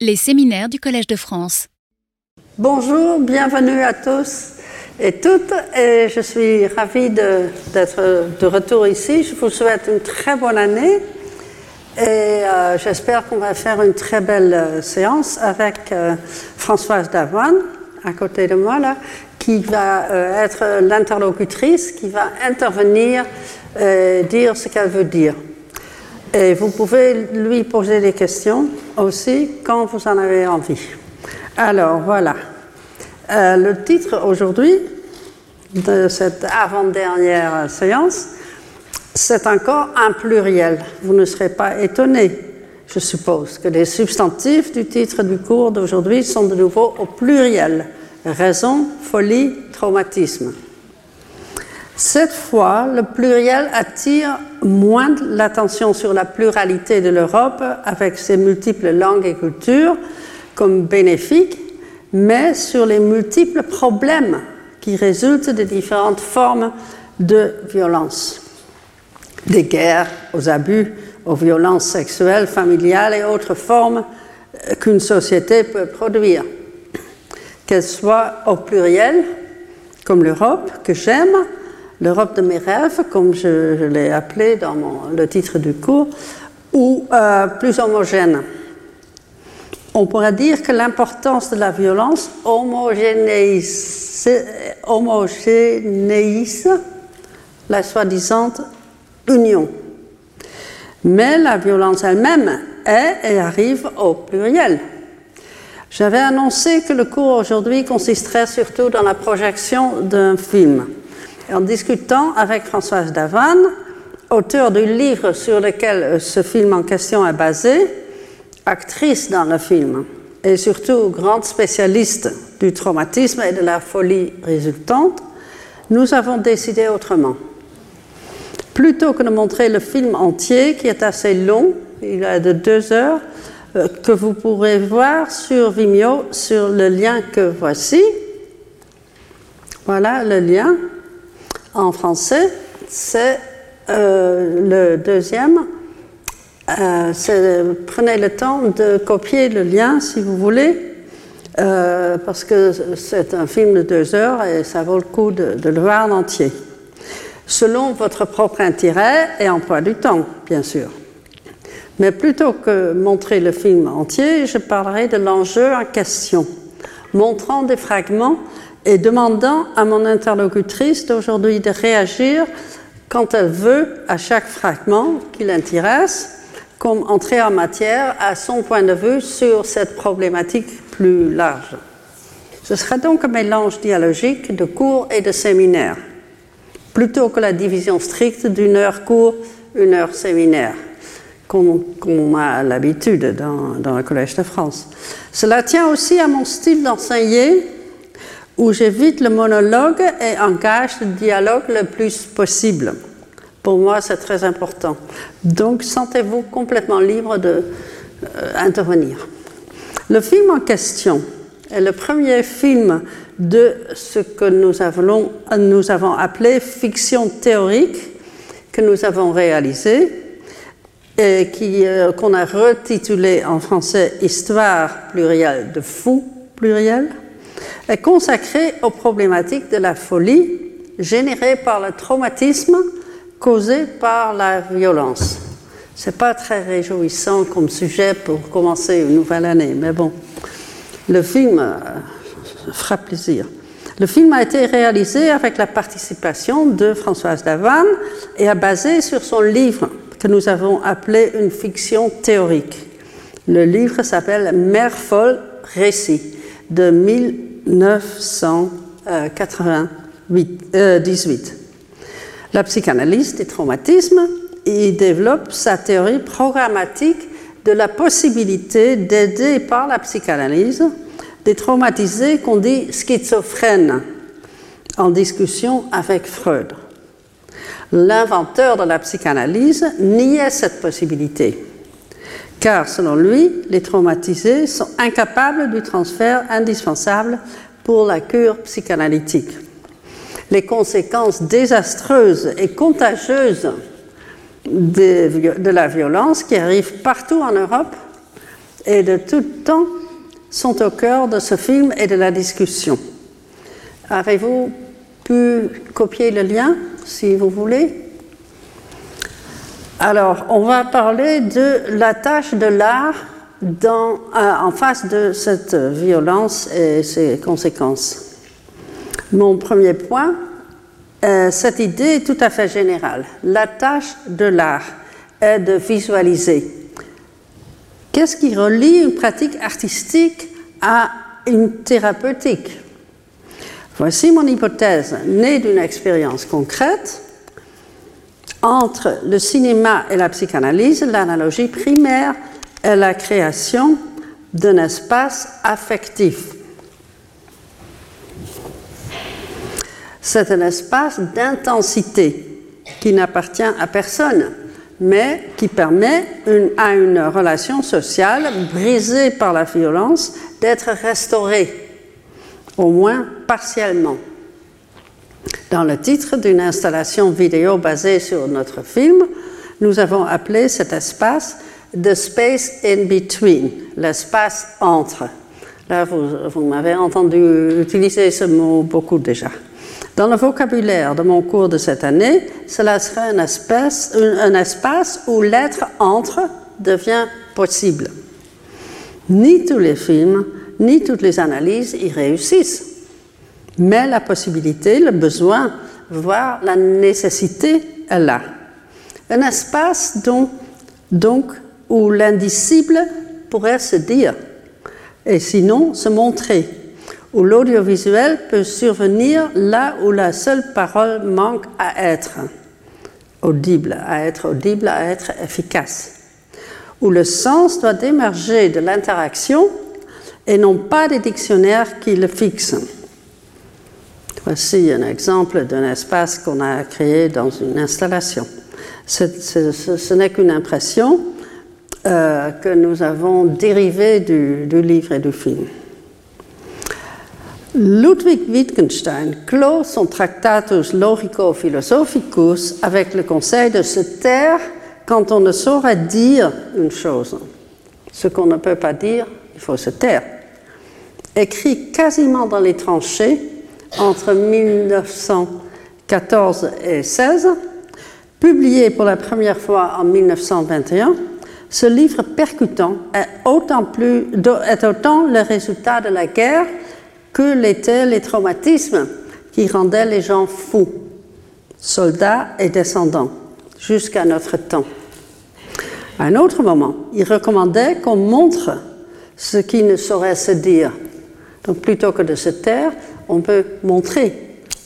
Les séminaires du Collège de France. Bonjour, bienvenue à tous et toutes. Je suis ravie d'être de, retour ici. Je vous souhaite une très bonne année. Et euh, j'espère qu'on va faire une très belle euh, séance avec euh, Françoise Davoine, à côté de moi, qui va être l'interlocutrice, qui va intervenir et dire ce qu'elle veut dire. Et vous pouvez lui poser des questions aussi quand vous en avez envie. Alors voilà. Euh, le titre aujourd'hui de cette avant-dernière séance, c'est encore un pluriel. Vous ne serez pas étonné, je suppose, que les substantifs du titre du cours d'aujourd'hui sont de nouveau au pluriel. Raison, folie, traumatisme. Cette fois, le pluriel attire moins l'attention sur la pluralité de l'Europe avec ses multiples langues et cultures comme bénéfiques, mais sur les multiples problèmes qui résultent des différentes formes de violence, des guerres aux abus, aux violences sexuelles, familiales et autres formes qu'une société peut produire, qu'elles soient au pluriel, comme l'Europe que j'aime, l'Europe de mes rêves, comme je, l'ai appelé dans le titre du cours, ou euh, plus homogène. On pourrait dire que l'importance de la violence homogénéise, homogénéise la soi-disant union. Mais la violence elle-même est et arrive au pluriel. J'avais annoncé que le cours aujourd'hui consisterait surtout dans la projection d'un film en discutant avec Françoise Davanne, auteur du livre sur lequel euh, ce film en question est basé, actrice dans le film et surtout grande spécialiste du traumatisme et de la folie résultante, nous avons décidé autrement. Plutôt que de montrer le film entier, qui est assez long, il est de deux heures, euh, que vous pourrez voir sur Vimeo sur le lien que voici. Voilà le lien en français, c'est euh, le deuxième. Euh, prenez le temps de copier le lien si vous voulez, euh, parce que c'est un film de deux heures et ça vaut le coup de, de, le voir en entier. Selon votre propre intérêt et emploi du temps, bien sûr. Mais plutôt que montrer le film entier, je parlerai de l'enjeu en question, montrant des fragments et demandant à mon interlocutrice d'aujourd'hui de réagir quand elle veut à chaque fragment qui l'intéresse, comme entrer en matière à son point de vue sur cette problématique plus large. Ce sera donc un mélange dialogique de cours et de séminaires, plutôt que la division stricte d'une heure cours, une heure séminaire, comme, on a l'habitude dans, dans le Collège de France. Cela tient aussi à mon style d'enseigner où j'évite le monologue et engage le dialogue le plus possible. Pour moi, c'est très important. Donc, sentez-vous complètement libre d'intervenir. Euh, le film en question est le premier film de ce que nous avons, appelé fiction théorique que nous avons réalisé et euh, qu'on a retitulé en français Histoire plurielle de fou pluriel est consacré aux problématiques de la folie générée par le traumatisme causé par la violence. C'est pas très réjouissant comme sujet pour commencer une nouvelle année, mais bon, le film euh, fera plaisir. Le film a été réalisé avec la participation de Françoise Davanne et est basé sur son livre que nous avons appelé une fiction théorique. Le livre s'appelle Mère folle récit de 1000 1998. La psychanalyse des traumatismes y développe sa théorie programmatique de la possibilité d'aider par la psychanalyse des traumatisés qu'on dit schizophrènes en discussion avec Freud. L'inventeur de la psychanalyse niait cette possibilité car selon lui, les traumatisés sont incapables du transfert indispensable pour la cure psychanalytique. Les conséquences désastreuses et contagieuses de, la violence qui arrive partout en Europe et de tout temps sont au cœur de ce film et de la discussion. Avez-vous pu copier le lien, si vous voulez? Alors, on va parler de la tâche de l'art euh, en face de cette violence et ses conséquences. Mon premier point, euh, cette idée est tout à fait générale. La tâche de l'art est de visualiser. Qu'est-ce qui relie une pratique artistique à une thérapeutique? Voici mon hypothèse, née d'une expérience concrète. Entre le cinéma et la psychanalyse, l'analogie primaire est la création d'un espace affectif. C'est un espace d'intensité qui n'appartient à personne, mais qui permet à une relation sociale brisée par la violence d'être restaurée, au moins partiellement. Dans le titre d'une installation vidéo basée sur notre film, nous avons appelé cet espace The Space in Between, l'espace entre. Là, vous, m'avez entendu utiliser ce mot beaucoup déjà. Dans le vocabulaire de mon cours de cette année, cela serait un espace où l'être entre devient possible. Ni tous les films, ni toutes les analyses y réussissent. Mais la possibilité, le besoin, voire la nécessité est là. Un espace donc, où l'indicible pourrait se dire, et sinon se montrer où l'audiovisuel peut survenir là où la seule parole manque à être audible, à être audible, à être efficace, où le sens doit émerger de l'interaction et non pas des dictionnaires qui le fixent. Voici un exemple d'un espace qu'on a créé dans une installation. ce n'est qu'une impression euh, que nous avons dérivée du, du livre et du film. Ludwig Wittgenstein clôt son Tractatus Logico-Philosophicus avec le conseil de se taire quand on ne saurait dire une chose. Ce qu'on ne peut pas dire, il faut se taire. Écrit quasiment dans les tranchées entre 1914 et 16, publié pour la première fois en 1921, ce livre percutant est autant, est autant le résultat de la guerre que l'étaient les traumatismes qui rendaient les gens fous, soldats et descendants, jusqu'à notre temps. À un autre moment, il recommandait qu'on montre ce qui ne saurait se dire. Donc plutôt que de se taire, on peut montrer.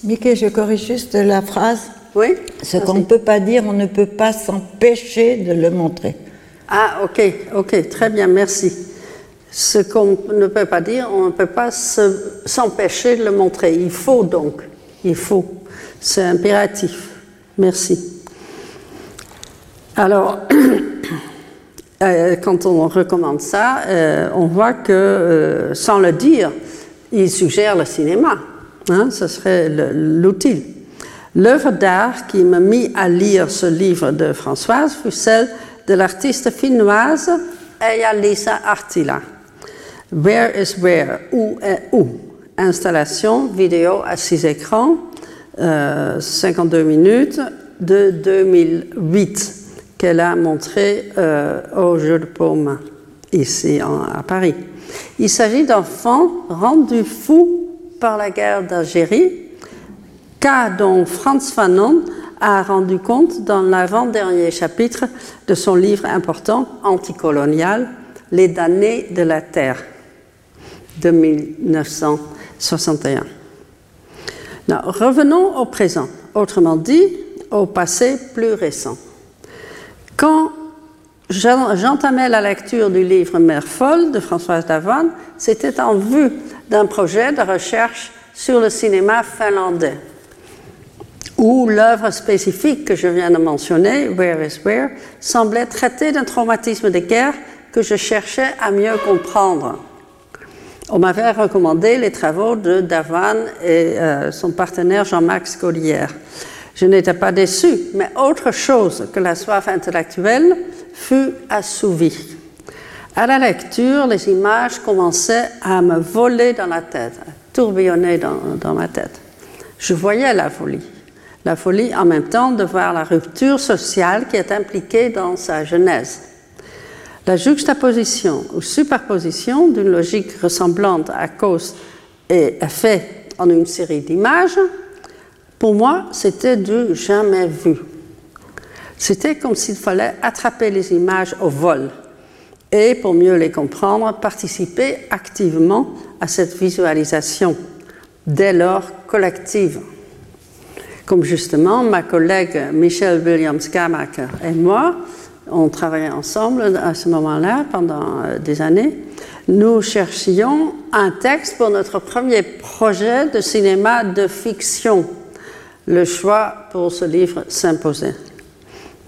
Mickey, je corrige juste la phrase. Oui. Ce qu'on ne peut pas dire, on ne peut pas s'empêcher de le montrer. Ah, ok, ok, très bien, merci ce qu'on ne peut pas dire, on ne peut pas s'empêcher de le montrer. Il faut donc, il faut. C'est impératif. Merci. Alors, euh, quand on recommande ça, euh, on voit que, euh, sans le dire, il suggère le cinéma. Hein, ce serait l'outil. L'œuvre d'art qui m'a mis à lire ce livre de Françoise fut celle de l'artiste finnoise Eija Lisa Artila. Where is Where? Où est où? Installation vidéo à six écrans, 52 euh, minutes de 2008 qu'elle a montré euh, au Jeu de Paume ici à Paris. Il s'agit d'enfants rendus fous par la guerre d'Algérie, cas dont Franz Fanon a rendu compte dans l'avant-dernier chapitre de son livre important anticolonial, Les damnés de la terre de 1961. revenons au présent, autrement dit, au passé plus récent. J'entamais la lecture du livre Mère folle de Françoise Davan, c'était en vue d'un projet de recherche sur le cinéma finlandais, où l'œuvre spécifique que je viens de mentionner, Where is Where, semblait traiter d'un traumatisme de guerre que je cherchais à mieux comprendre. On m'avait recommandé les travaux de Davan et euh, son partenaire Jean-Max Gaulière. Je n'étais pas déçue, mais autre chose que la soif intellectuelle fut assouvie. À la lecture, les images commençaient à me voler dans la tête, à tourbillonner dans, dans ma tête. Je voyais la folie. La folie en même temps de voir la rupture sociale qui est impliquée dans sa genèse. La juxtaposition ou superposition d'une logique ressemblante à cause et effet en une série d'images, pour moi, c'était du jamais vu. C'était comme s'il fallait attraper les images au vol et, pour mieux les comprendre, participer activement à cette visualisation, dès lors collective. Comme justement ma collègue Michelle Williams-Gamacher et moi, on travaillait ensemble à ce moment-là pendant euh, des années, nous cherchions un texte pour notre premier projet de cinéma de fiction. Le choix pour ce livre s'imposait.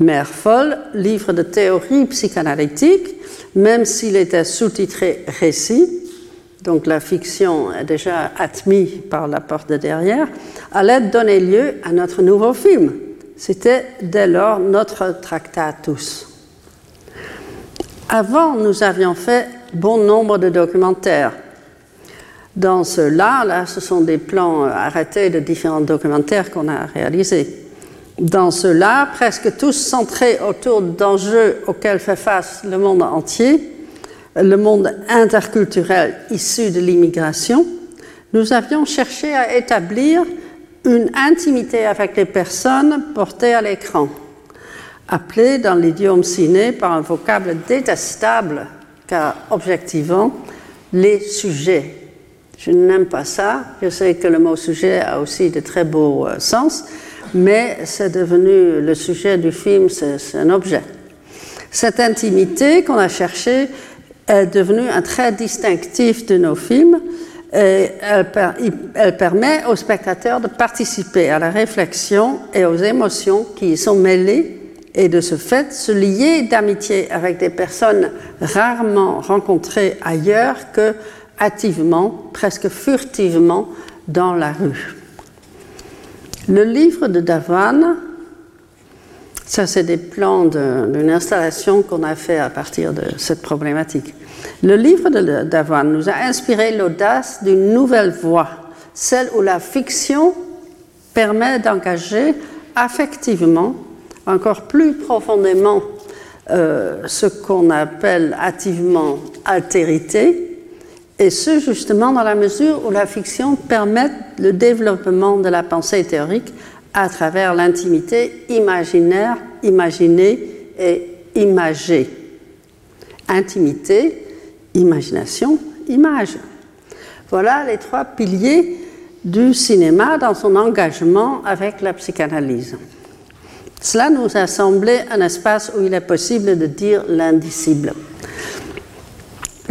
Mère folle, livre de théorie psychanalytique, même s'il était sous-titré récit, donc la fiction est déjà admise par la porte de derrière, allait donner lieu à notre nouveau film. C'était dès lors notre tractatus. Avant, nous avions fait bon nombre de documentaires. Dans ceux-là, là, ce sont des plans arrêtés de différents documentaires qu'on a réalisés. Dans ceux-là, presque tous centrés autour d'enjeux auxquels fait face le monde entier, le monde interculturel issu de l'immigration, nous avions cherché à établir une intimité avec les personnes portées à l'écran, appelées dans l'idiome ciné par un vocable détestable, car objectivement, les sujets. Je n'aime pas ça. Je sais que le mot sujet a aussi de très beaux euh, sens, mais c'est devenu le sujet du film, c'est un objet. Cette intimité qu'on a cherchée est devenue un trait distinctif de nos films et elle, elle, permet aux spectateurs de participer à la réflexion et aux émotions qui y sont mêlées et de ce fait se lier d'amitié avec des personnes rarement rencontrées ailleurs que hâtivement, presque furtivement dans la rue. Le livre de Davan, ça c'est des plans d'une installation qu'on a fait à partir de cette problématique. Le livre de Davan nous a inspiré l'audace d'une nouvelle voie, celle où la fiction permet d'engager affectivement, encore plus profondément, euh, ce qu'on appelle hâtivement altérité, et ce, justement, dans la mesure où la fiction permet le développement de la pensée théorique à travers l'intimité imaginaire, imaginée et imagée. Intimité, imagination, image. Voilà les trois piliers du cinéma dans son engagement avec la psychanalyse. Cela nous a semblé un espace où il est possible de dire l'indicible.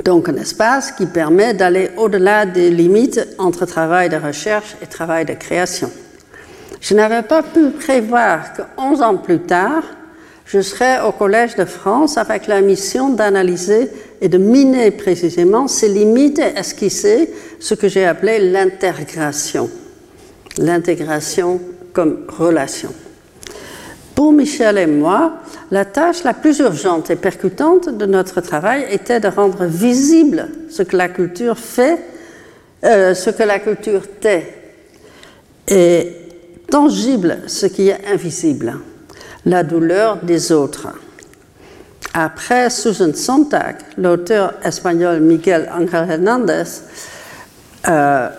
Donc un espace qui permet d'aller au-delà des limites entre travail de recherche et travail de création. Je n'avais pas pu prévoir que 11 ans plus tard, je serais au Collège de France avec la mission d'analyser et de miner précisément ces limites et esquisser ce que j'ai appelé l'intégration. L'intégration comme relation. Pour Michel et moi, la tâche la plus urgente et percutante de notre travail était de rendre visible ce que la culture fait, euh, ce que la culture tait, et tangible ce qui est invisible, la douleur des autres. Après Susan Sontag, l'auteur espagnol Miguel Ángel Hernández euh,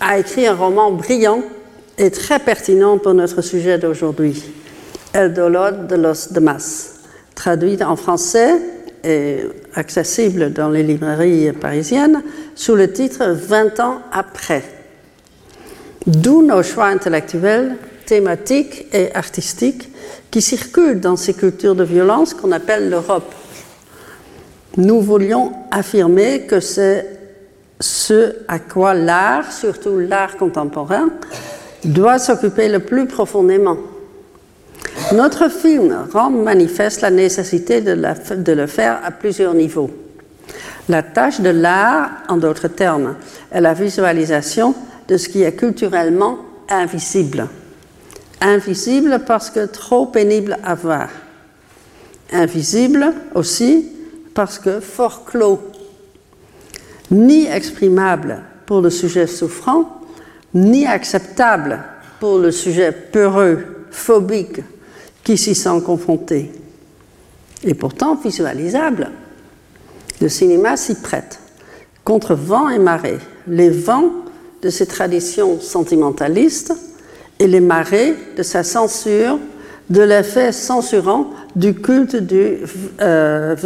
a écrit un roman brillant et très pertinent pour notre sujet d'aujourd'hui. El dolor de los demás, traduite en français et accessible dans les librairies parisiennes sous le titre 20 ans après. D'où nos choix intellectuels, thématiques et artistiques qui circulent dans ces cultures de violence qu'on appelle l'Europe. Nous voulions affirmer que c'est ce à quoi l'art, surtout l'art contemporain, doit s'occuper le plus profondément notre film rend manifeste la nécessité de, le faire à plusieurs niveaux. La tâche de l'art, en d'autres termes, est la visualisation de ce qui est culturellement invisible. Invisible parce que trop pénible à voir. Invisible aussi parce que fort clos, ni exprimable pour le sujet souffrant, ni acceptable pour le sujet peureux, phobique, qui s'y sent confronté. Et pourtant visualisable. Le cinéma s'y prête, contre vent et marée. Les vents de ses traditions sentimentalistes et les marées de sa censure, de l'effet censurant du culte du euh.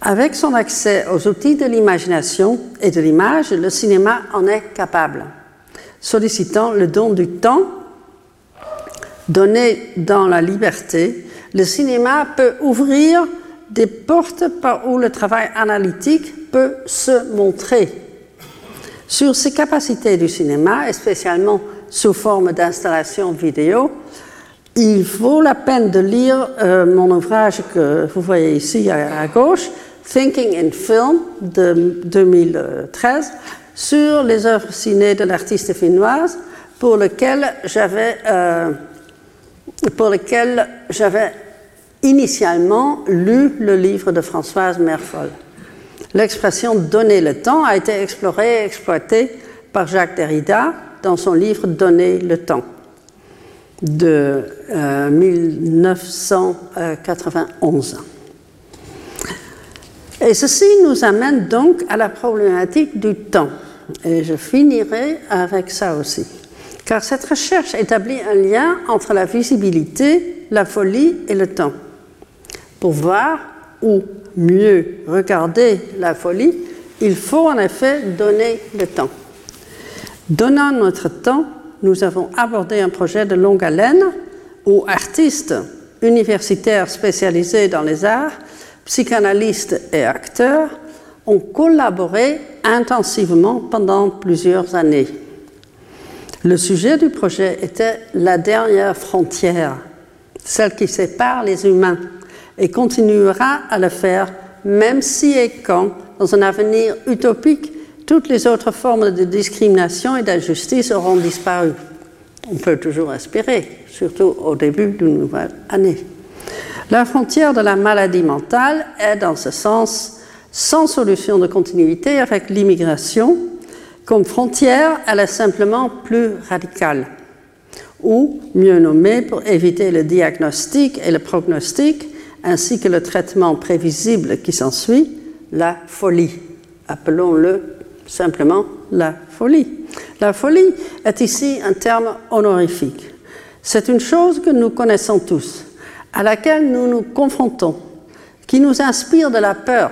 Avec son accès aux outils de l'imagination et de l'image, le cinéma en est capable, sollicitant le don du temps donné dans la liberté. Le cinéma peut ouvrir des portes par où le travail analytique peut se montrer. Sur ces capacités du cinéma, et spécialement sous forme d'installation vidéo, il vaut la peine de lire euh, mon ouvrage que vous voyez ici à, gauche, Thinking in Film de 2013, sur les œuvres ciné de l'artiste finnoise, pour lequel j'avais euh, pour lequel j'avais initialement lu le livre de Françoise Merfol. L'expression donner le temps a été explorée et exploitée par Jacques Derrida dans son livre Donner le temps de 1991. Euh, et ceci nous amène donc à la problématique du temps. Et je finirai avec ça aussi. Car cette recherche établit un lien entre la visibilité, la folie et le temps. Pour voir ou mieux regarder la folie, il faut en effet donner le temps. Donnant notre temps, nous avons abordé un projet de longue haleine où artistes universitaires spécialisés dans les arts, psychanalystes et acteurs ont collaboré intensivement pendant plusieurs années. Le sujet du projet était la dernière frontière, celle qui sépare les humains, et continuera à le faire même si et quand, dans un avenir utopique, toutes les autres formes de discrimination et d'injustice auront disparu. On peut toujours espérer, surtout au début d'une nouvelle année. La frontière de la maladie mentale est, dans ce sens, sans solution de continuité avec l'immigration. Comme frontière, elle est simplement plus radicale, ou mieux nommée pour éviter le diagnostic et le prognostic, ainsi que le traitement prévisible qui s'ensuit, la folie. Appelons-le simplement la folie. La folie est ici un terme honorifique. C'est une chose que nous connaissons tous, à laquelle nous nous confrontons, qui nous inspire de la peur.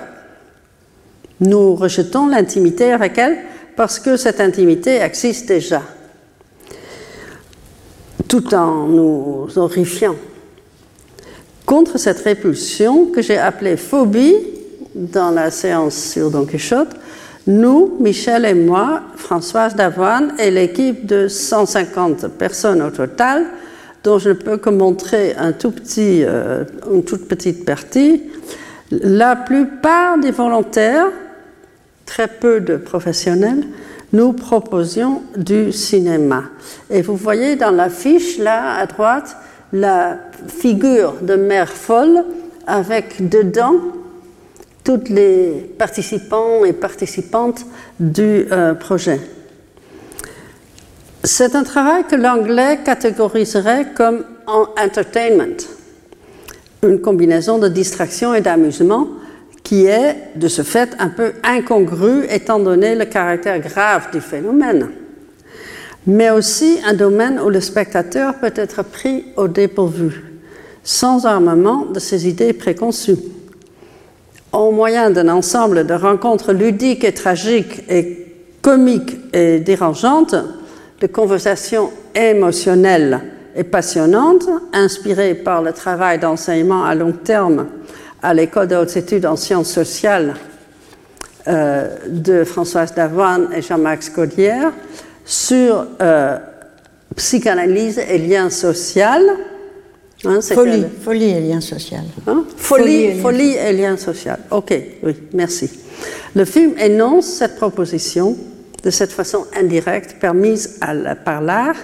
Nous rejetons l'intimité avec elle parce que cette intimité existe déjà, tout en nous horrifiant. Contre cette répulsion que j'ai appelée phobie dans la séance sur Don Quichotte, nous, Michel et moi, Françoise Davoine et l'équipe de 150 personnes au total, dont je ne peux que montrer un tout petit, euh, une toute petite partie, la plupart des volontaires, très peu de professionnels, nous proposions du cinéma. Et vous voyez dans l'affiche, là à droite, la figure de mère folle avec dedans toutes les participants et participantes du euh, projet. C'est un travail que l'anglais catégoriserait comme entertainment, une combinaison de distraction et d'amusement qui est de ce fait un peu incongru étant donné le caractère grave du phénomène mais aussi un domaine où le spectateur peut être pris au dépourvu, sans armement de ses idées préconçues. Au moyen d'un ensemble de rencontres ludiques et tragiques et comiques et dérangeantes, de conversations émotionnelles et passionnantes, inspirées par le travail d'enseignement à long terme à l'École de hautes études en sciences sociales euh, de Françoise Davoine et Jean-Max Caudière, sur euh, psychanalyse et lien social. Hein, folie, folie et lien social. Hein? Folie, folie, et, lien social. Ok, oui, merci. Le film énonce cette proposition de cette façon indirecte permise par l'art.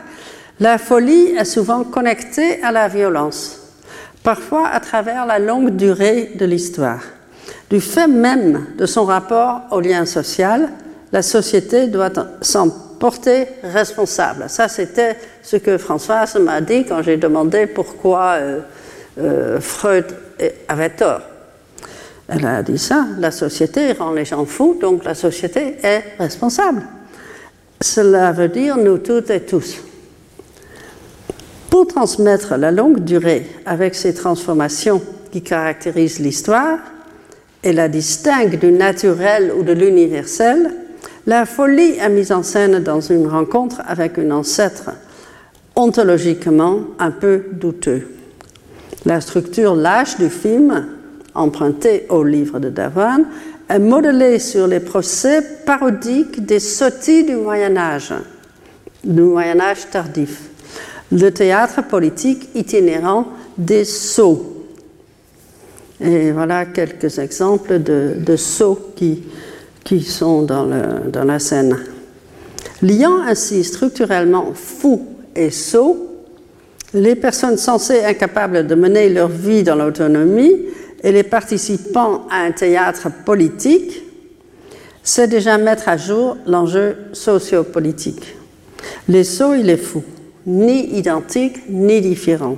La folie est souvent connectée à la violence parfois à travers la longue durée de l'histoire. Du fait même de son rapport au lien social, la société doit s'en porter responsable. Ça, c'était ce que Françoise m'a dit quand j'ai demandé pourquoi euh, euh, Freud avait tort. Elle a dit ça, la société rend les gens fous, donc la société est responsable. Cela veut dire nous toutes et tous. Pour transmettre la longue durée avec ces transformations qui caractérisent l'histoire et la distingue du naturel ou de l'universel, la folie est mise en scène dans une rencontre avec un ancêtre ontologiquement un peu douteux. La structure lâche du film, empruntée au livre de Davon, est modelée sur les procès parodiques des sottis du Moyen Âge, du Moyen Âge tardif, le théâtre politique itinérant des sots. Et voilà quelques exemples de, de sots qui, qui sont dans, la scène. Liant ainsi structurellement fou et sot, les personnes censées incapables de mener leur vie dans l'autonomie et les participants à un théâtre politique, c'est déjà mettre à jour l'enjeu sociopolitique. Les sots et les fous, ni identiques ni différents,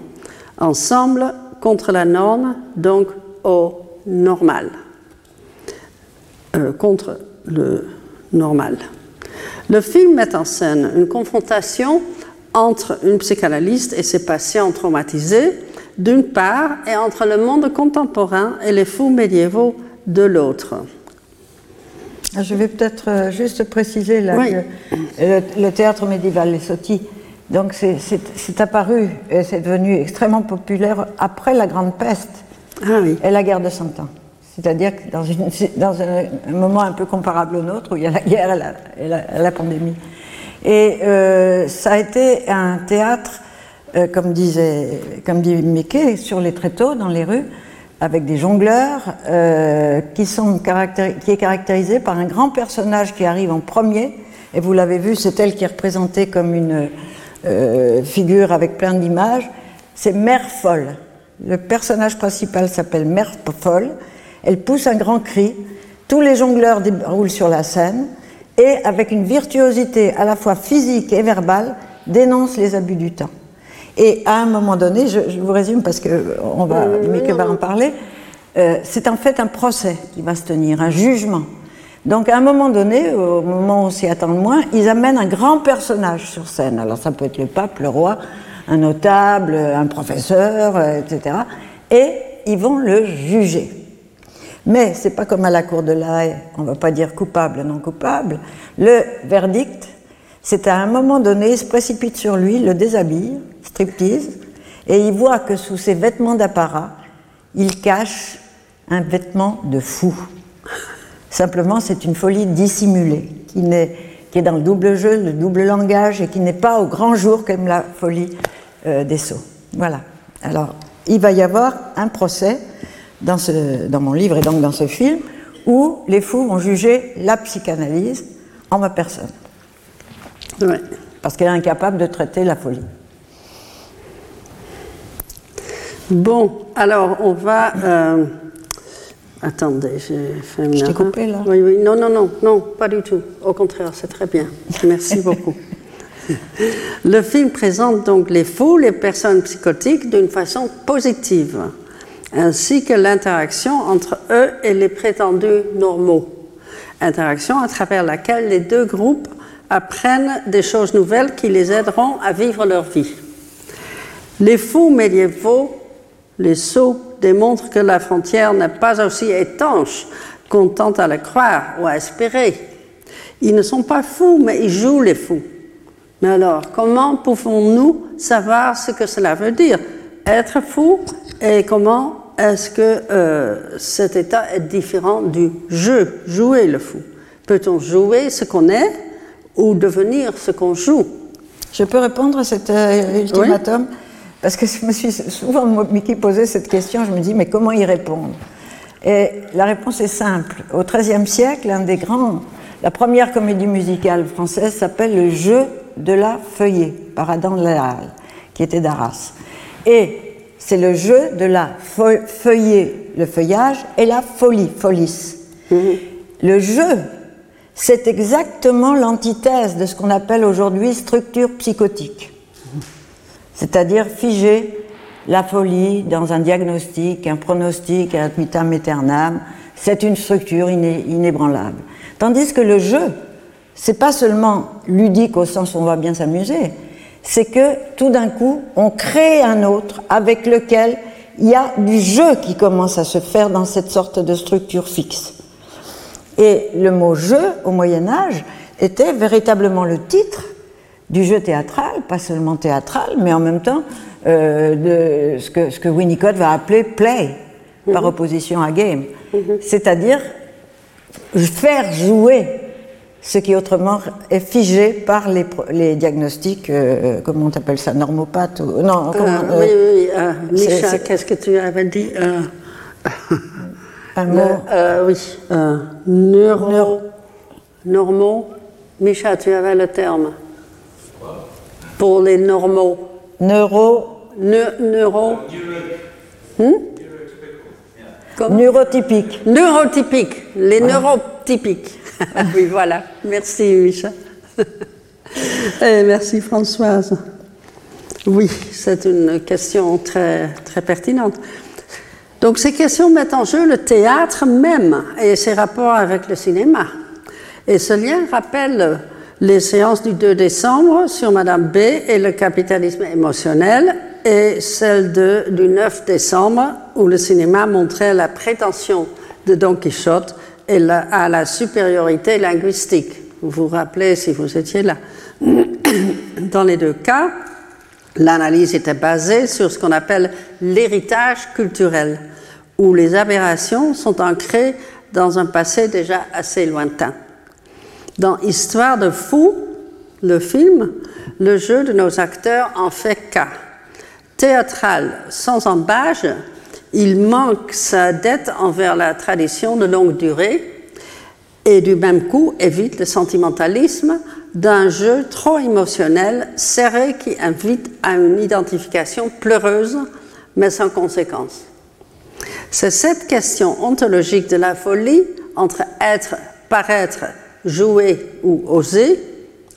ensemble contre la norme, donc au normal. Euh, contre le normal. Le film met en scène une confrontation entre une psychanalyste et ses patients traumatisés, d'une part, et entre le monde contemporain et les fous médiévaux de l'autre. Ah, je vais peut-être euh, juste préciser là, que le, théâtre médiéval, les sottis, donc c'est apparu et c'est devenu extrêmement populaire après la Grande Peste ah et la guerre de Cent Ans. C'est-à-dire que dans, une, dans un, moment un peu comparable au nôtre, où il y a la guerre et la, pandémie. Et euh, ça a été un théâtre, euh, comme, disait, comme dit Mickey, sur les tréteaux, dans les rues, avec des jongleurs, euh, qui, sont qui est caractérisé par un grand personnage qui arrive en premier. Et vous l'avez vu, c'est elle qui est représentée comme une figure avec plein d'images. C'est Mère Folle. Le personnage principal s'appelle Mère Folle. Elle pousse un grand cri, tous les jongleurs déroulent sur la scène et, avec une virtuosité à la fois physique et verbale, dénoncent les abus du temps. Et à un moment donné, je, vous résume parce que on va, Mickey va en parler, euh, c'est en fait un procès qui va se tenir, un jugement. Donc à un moment donné, au moment où on s'y attend le moins, ils amènent un grand personnage sur scène. Alors ça peut être le pape, le roi, un notable, un professeur, euh, etc. Et ils vont le juger. Mais c'est pas comme à la cour de la on va pas dire coupable, non coupable. Le verdict, c'est à un moment donné, il se précipite sur lui, le déshabille, striptease, et il voit que sous ses vêtements d'apparat, il cache un vêtement de fou. Simplement, c'est une folie dissimulée, qui, qui, est dans le double jeu, le double langage, et qui n'est pas au grand jour comme la folie euh, des sceaux. Voilà. Alors, il va y avoir un procès dans, ce, dans mon livre et donc dans ce film, où les fous vont juger la psychanalyse en ma personne. Parce qu'elle est incapable de traiter la folie. Bon, alors on va. Euh, attendez, j'ai fait Je t'ai coupé là Oui, oui, non, non, non, non, pas du tout. Au contraire, c'est très bien. Merci beaucoup. Le film présente donc les fous, les personnes psychotiques, d'une façon positive ainsi que l'interaction entre eux et les prétendus normaux. Interaction à travers laquelle les deux groupes apprennent des choses nouvelles qui les aideront à vivre leur vie. Les fous médiévaux, les sots, démontrent que la frontière n'est pas aussi étanche qu'on tente à le croire ou à espérer. Ils ne sont pas fous, mais ils jouent les fous. Mais alors, comment pouvons-nous savoir ce que cela veut dire? Être fou et comment est-ce que euh, cet état est différent du jeu, jouer le fou? Peut-on jouer ce qu'on est ou devenir ce qu'on joue? Je peux répondre à cet euh, ultimatum? Parce que je me suis souvent Mickey posé cette question, je me dis mais comment y répondre? Et la réponse est simple. Au XIIIe siècle, un des grands, la première comédie musicale française s'appelle Le jeu de la feuillée par Adam Leal, qui était d'Arras. Et c'est le jeu de la feuiller, le feuillage, et la folie, folis. Mm-hmm. Le jeu, c'est exactement l'antithèse de ce qu'on appelle aujourd'hui structure psychotique. C'est-à-dire figer la folie dans un diagnostic, un pronostic, un vitam aeternam, c'est une structure inébranlable. Tandis que le jeu, c'est pas seulement ludique au sens où on va bien s'amuser, c'est que tout d'un coup, on crée un autre avec lequel il y a du jeu qui commence à se faire dans cette sorte de structure fixe. Et le mot jeu, au Moyen Âge, était véritablement le titre du jeu théâtral, pas seulement théâtral, mais en même temps euh, de ce que, ce que Winnicott va appeler play, par mhm. opposition à game. Mhm. C'est-à-dire faire jouer ce qui autrement est figé par les, les diagnostics, euh, comment on appelle ça, normopathes ou, Non, comment, euh, oui, oui, oui. Micha, qu'est-ce que tu avais dit Un mot Oui, neuro, neuro, normaux. Micha, tu avais le terme pour les normaux. Neuro. neuro. Hmm? Neurotypique. Neurotypique, les neurotypiques. oui, voilà. Merci, Michel. Et merci, Françoise. Oui, c'est une question très, très pertinente. Donc, ces questions mettent en jeu le théâtre même et ses rapports avec le cinéma. Et ce lien rappelle les séances du 2 décembre sur Madame B et le capitalisme émotionnel et celle du 9 décembre où le cinéma montrait la prétention de Don Quichotte et à la supériorité linguistique. Vous vous rappelez si vous étiez là. Dans les deux cas, l'analyse était basée sur ce qu'on appelle l'héritage culturel, où les aberrations sont ancrées dans un passé déjà assez lointain. Dans Histoire de fou, le film, le jeu de nos acteurs en fait cas. Théâtral sans embâge, il manque sa dette envers la tradition de longue durée et du même coup évite le sentimentalisme d'un jeu trop émotionnel, serré qui invite à une identification pleureuse mais sans conséquence. C'est cette question ontologique de la folie entre être, paraître jouer ou oser,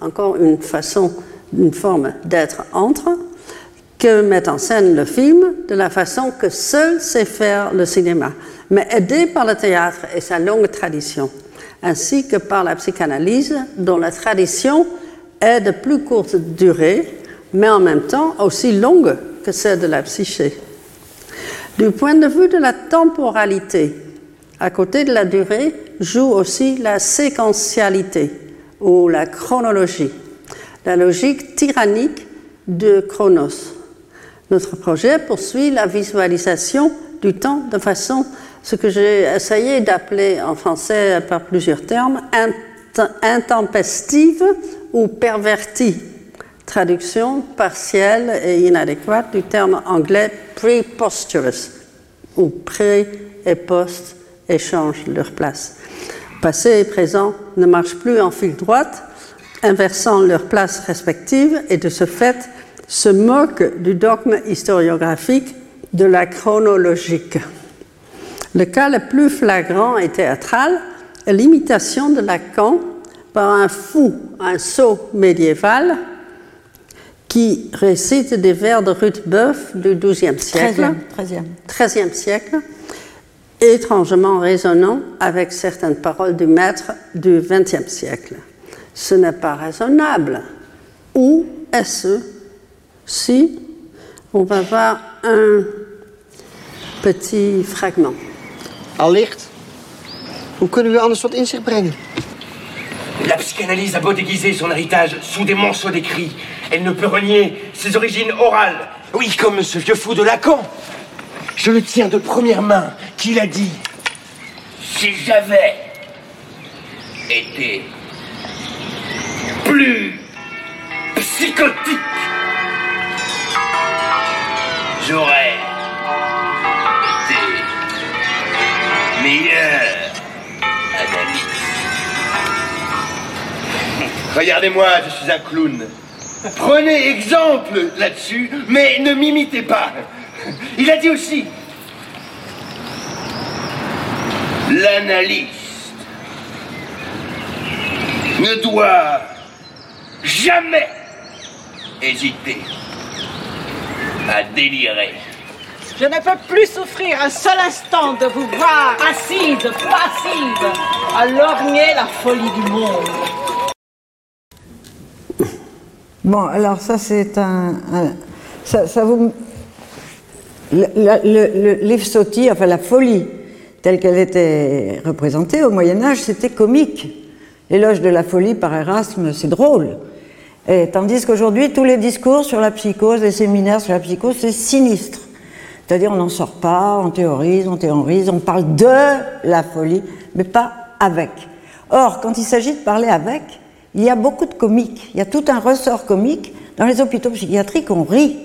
encore une façon, une forme d'être entre, que met en scène le film de la façon que seul sait faire le cinéma, mais aidé par le théâtre et sa longue tradition, ainsi que par la psychanalyse dont la tradition est de plus courte durée, mais en même temps aussi longue que celle de la psyché. Du point de vue de la temporalité, à côté de la durée, joue aussi la séquentialité ou la chronologie, la logique tyrannique de Chronos. Notre projet poursuit la visualisation du temps de façon, ce que j'ai essayé d'appeler en français par plusieurs termes, intempestive ou pervertie. Traduction partielle et inadéquate du terme anglais preposterous ou pré et post échangent leur place. Passé et présent ne marchent plus en file droite, inversant leurs places respectives et de ce fait se moquent du dogme historiographique de la chronologique. Le cas le plus flagrant et théâtral est l'imitation de Lacan par un fou, un sot médiéval, qui récite des vers de Ruth du XIIe siècle, 13e siècle, étrangement résonnant avec certaines paroles du maître du XXe siècle. Ce n'est pas raisonnable. Où est-ce si on va voir un petit fragment? Allicht. Hoe kunnen we anders inzicht brengen? La psychanalyse a beau déguiser son héritage sous des morceaux d'écrits, elle ne peut renier ses origines orales. Oui, comme ce vieux fou de Lacan. Je le tiens de première main, qu'il a dit Si j'avais été plus psychotique, j'aurais été meilleur analyste. Regardez-moi, je suis un clown. Prenez exemple là-dessus, mais ne m'imitez pas. Il a dit aussi l'analyste ne doit jamais hésiter à délirer. Je ne peux plus souffrir un seul instant de vous voir assise, passive, à lorgner la folie du monde. Bon, alors ça c'est un, un- ça, ça vous, le, enfin la folie telle qu'elle était représentée au Moyen Âge, c'était comique. L'éloge de la folie par Erasme, c'est drôle. Et tandis qu'aujourd'hui, tous les discours sur la psychose, les séminaires sur la psychose, c'est sinistre. C'est-à-dire, on n'en sort pas, on théorise, on théorise, on parle de la folie, mais pas avec. Or, quand il s'agit de parler avec, il y a beaucoup de comiques. Il y a tout un ressort comique. Dans les hôpitaux psychiatriques, on rit.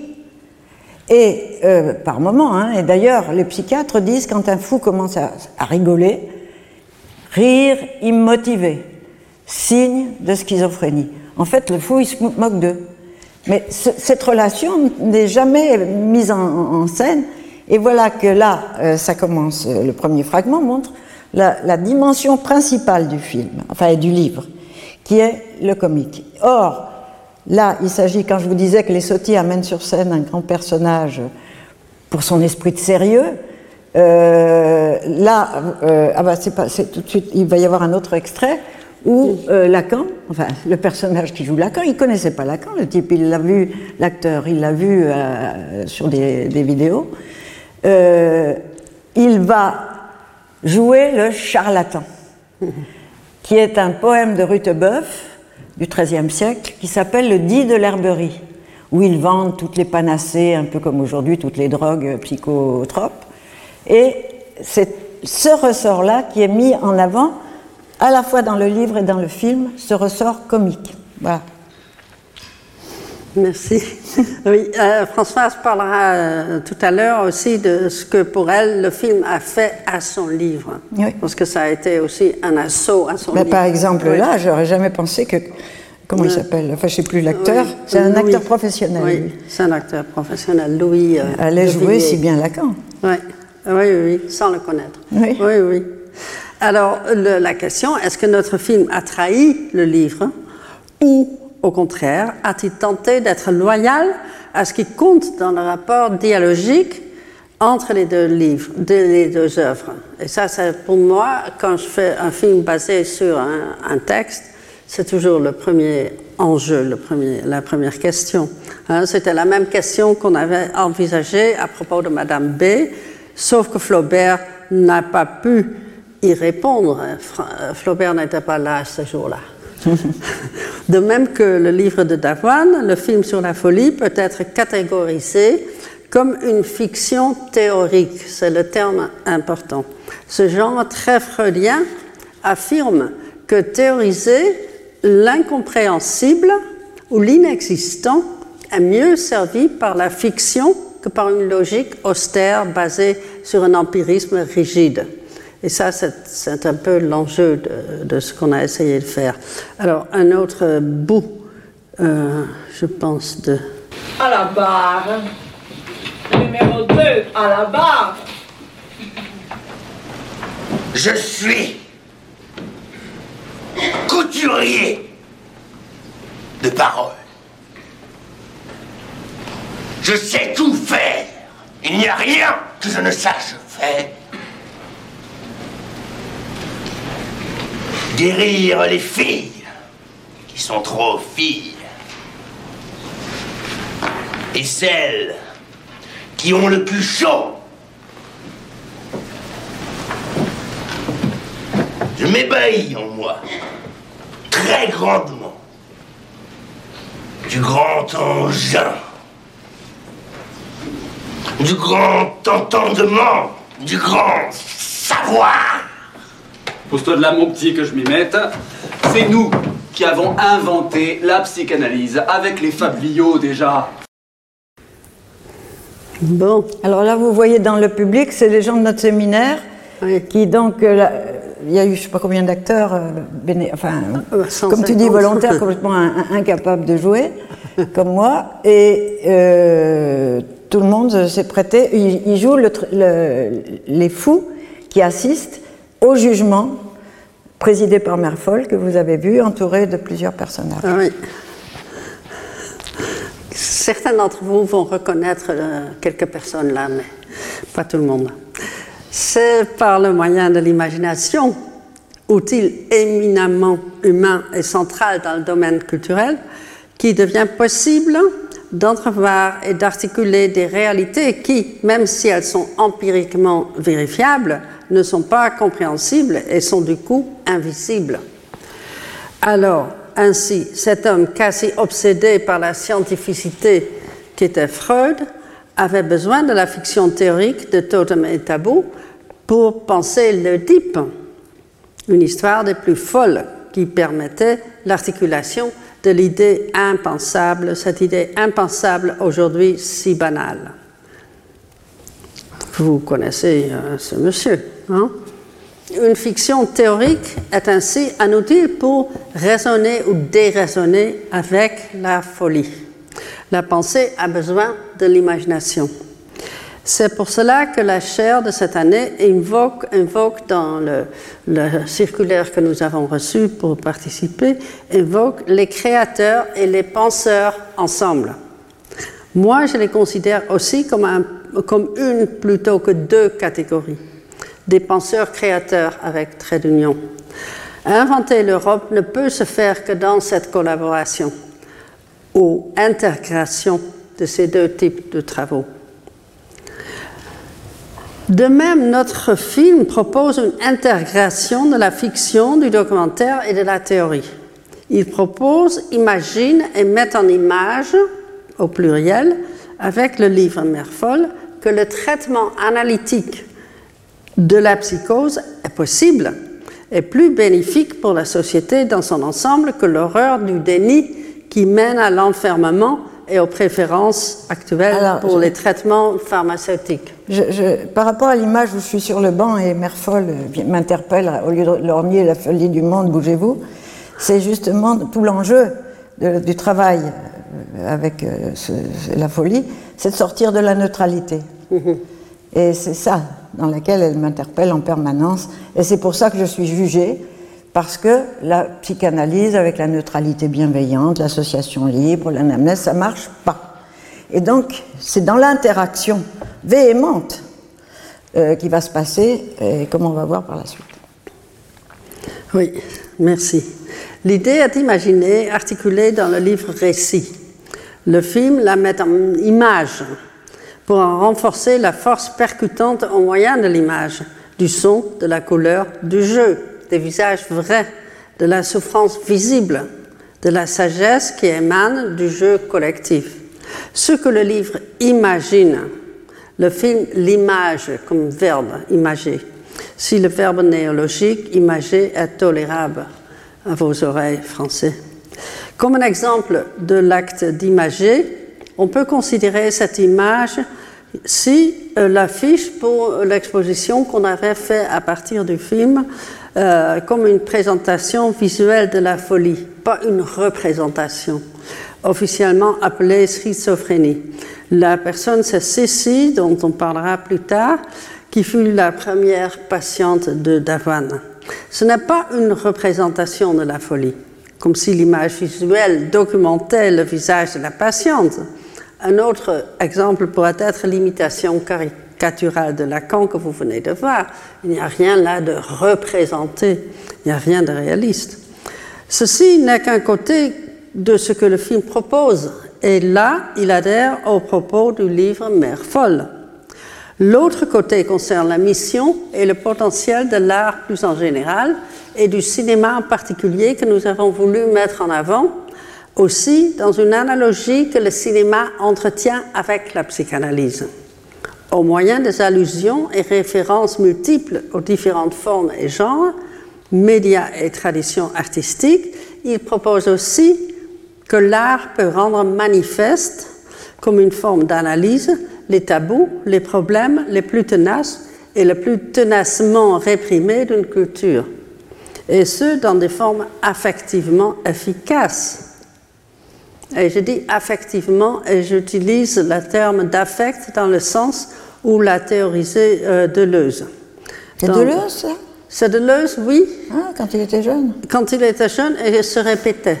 Et euh, par moments, hein, et d'ailleurs, les psychiatres disent quand un fou commence à, rigoler, rire immotivé, signe de schizophrénie. En fait, le fou, il se moque d'eux. Mais ce- cette relation n'est jamais mise en, scène. Et voilà que là, euh, ça commence, euh, le premier fragment montre la, la dimension principale du film, enfin du livre, qui est le comique. Or, là, il s'agit, quand je vous disais que les Sotti amènent sur scène un grand personnage pour son esprit de sérieux, euh, là, euh, ah bah c'est pas, c'est tout de suite, il va y avoir un autre extrait où euh, Lacan, enfin le personnage qui joue Lacan, il connaissait pas Lacan, le type, il l'a vu, l'acteur, il l'a vu sur des, des vidéos. Il va jouer le charlatan, qui est un poème de Rutebeuf du XIIIe siècle qui s'appelle Le dit de l'herberie, où il vend toutes les panacées, un peu comme aujourd'hui toutes les drogues psychotropes. Et c'est ce ressort-là qui est mis en avant à la fois dans le livre et dans le film, ce ressort comique. Voilà. Merci. Oui, euh, Françoise parlera euh, tout à l'heure aussi de ce que pour elle le film a fait à son livre. Oui. Parce que ça a été aussi un assaut à son Mais livre. par exemple, Oui. là, j'aurais jamais pensé que. Comment il Ouais. s'appelle? Enfin, je sais plus l'acteur. Oui, C'est un Louis. acteur professionnel. Oui, c'est un acteur professionnel. Louis. euh, Allait jouer si bien Lacan. Oui, oui, oui, oui, sans le connaître. Oui. oui. oui. Alors, le- la question, est-ce que notre film a trahi le livre ou, au contraire, a-t-il tenté d'être loyal à ce qui compte dans le rapport dialogique entre les deux livres, les deux œuvres? Et ça, c'est pour moi, quand je fais un film basé sur un, texte, c'est toujours le premier enjeu, la première question. Hein, C'était la même question qu'on avait envisagée à propos de Madame B, sauf que Flaubert n'a pas pu y répondre. Fra- euh, Flaubert n'était pas là ce jour-là. De même que le livre de Davoine, le film sur la folie peut être catégorisé comme une fiction théorique, c'est le terme important. Ce genre très freudien affirme que théoriser l'incompréhensible ou l'inexistant est mieux servi par la fiction que par une logique austère basée sur un empirisme rigide. Et ça, c'est- un peu l'enjeu de, de ce qu'on a essayé de faire. Alors, un autre bout, euh, je pense, de... À la barre. Numéro 2, à la barre. Je suis couturier de parole. Je sais tout faire. Il n'y a rien que je ne sache faire. Guérir les filles qui sont trop filles. Et celles qui ont le plus chaud. Je m'ébahis en moi, très grandement, du grand engin, du grand entendement, du grand savoir. Pose-toi de là, mon petit, que je m'y mette. C'est nous qui avons inventé la psychanalyse, avec les fabliaux déjà. Bon, Alors là, vous voyez dans le public, c'est les gens de notre séminaire Oui. qui donc, euh, là, il y a eu je sais pas combien d'acteurs, euh, béné- enfin, Euh, 150. comme tu dis, volontaires, complètement in- in- incapables de jouer, comme moi, et euh, tout le monde s'est prêté. Il, joue les fous qui assistent au jugement présidé par Merfol, que vous avez vu, entouré de plusieurs personnages. Ah oui. Certains d'entre vous vont reconnaître euh, quelques personnes là, mais pas tout le monde. C'est par le moyen de l'imagination, outil éminemment humain et central dans le domaine culturel, qui devient possible d'entrevoir et d'articuler des réalités qui, même si elles sont empiriquement vérifiables, ne sont pas compréhensibles et sont du coup invisibles. Alors, ainsi, cet homme quasi obsédé par la scientificité qui était Freud avait besoin de la fiction théorique de Totem et Tabou pour penser l'Oedipe, une histoire des plus folles qui permettait l'articulation de l'idée impensable, cette idée impensable aujourd'hui si banale. Vous connaissez euh, ce monsieur. Hein? Une fiction théorique est ainsi un outil pour raisonner ou déraisonner avec la folie. La pensée a besoin de l'imagination. C'est pour cela que la chaire de cette année invoque, invoque dans le, le, circulaire que nous avons reçu pour participer, invoque les créateurs et les penseurs ensemble. Moi, je les considère aussi comme, un, comme une plutôt que deux catégories. Des penseurs créateurs avec trait d'union. Inventer l'Europe ne peut se faire que dans cette collaboration ou intégration de ces deux types de travaux. De même, notre film propose une intégration de la fiction, du documentaire et de la théorie. Il propose, imagine et met en image, au pluriel, avec le livre Merfol, que le traitement analytique de la psychose est possible et plus bénéfique pour la société dans son ensemble que l'horreur du déni qui mène à l'enfermement et aux préférences actuelles pour les traitements pharmaceutiques. par rapport à l'image où je suis sur le banc et Merfol m'interpelle, au lieu de lorgner la folie du monde, bougez-vous, c'est justement tout l'enjeu du travail euh, avec euh, la folie, c'est de sortir de la neutralité. Et c'est ça dans laquelle elle m'interpelle en permanence. Et c'est pour ça que je suis jugée parce que la psychanalyse avec la neutralité bienveillante, l'association libre, l'anamnèse, ça marche pas. Et donc, c'est dans l'interaction véhémente euh, qui va se passer et comme on va voir par la suite. Oui, merci. L'idée est imaginée, articulée dans le livre Récit. Le film la met en image pour en renforcer la force percutante au moyen de l'image, du son, de la couleur, du jeu, des visages vrais, de la souffrance visible, de la sagesse qui émane du jeu collectif. Ce que le livre imagine, le film l'image comme verbe, imager. Si le verbe néologique imager est tolérable à vos oreilles français. Comme un exemple de l'acte d'imager, on peut considérer cette image si euh, l'affiche pour l'exposition qu'on avait fait à partir du film euh, comme une présentation visuelle de la folie, pas une représentation, officiellement appelée schizophrénie. La personne, c'est Cécile, dont on parlera plus tard, qui fut la première patiente de Davan. Ce n'est pas une représentation de la folie, comme si l'image visuelle documentait le visage de la patiente. Un autre exemple pourrait être l'imitation caricaturale de Lacan que vous venez de voir. Il n'y a rien là de représenté, il n'y a rien de réaliste. Ceci n'est qu'un côté de ce que le film propose, et là, il adhère aux propos du livre Mère folle. L'autre côté concerne la mission et le potentiel de l'art plus en général, et du cinéma en particulier que nous avons voulu mettre en avant, aussi dans une analogie que le cinéma entretient avec la psychanalyse au moyen des allusions et références multiples aux différentes formes et genres, médias et traditions artistiques, il propose aussi que l'art peut rendre manifeste, comme une forme d'analyse, les tabous, les problèmes les plus tenaces et le plus tenacement réprimés d'une culture, et ce, dans des formes affectivement efficaces. Et je dis affectivement et j'utilise le terme d'affect dans le sens où l'a théorisé euh, Deleuze. C'est Deleuze, ça? C'est Deleuze, oui, Ah, quand il était jeune. quand il était jeune et se répétait.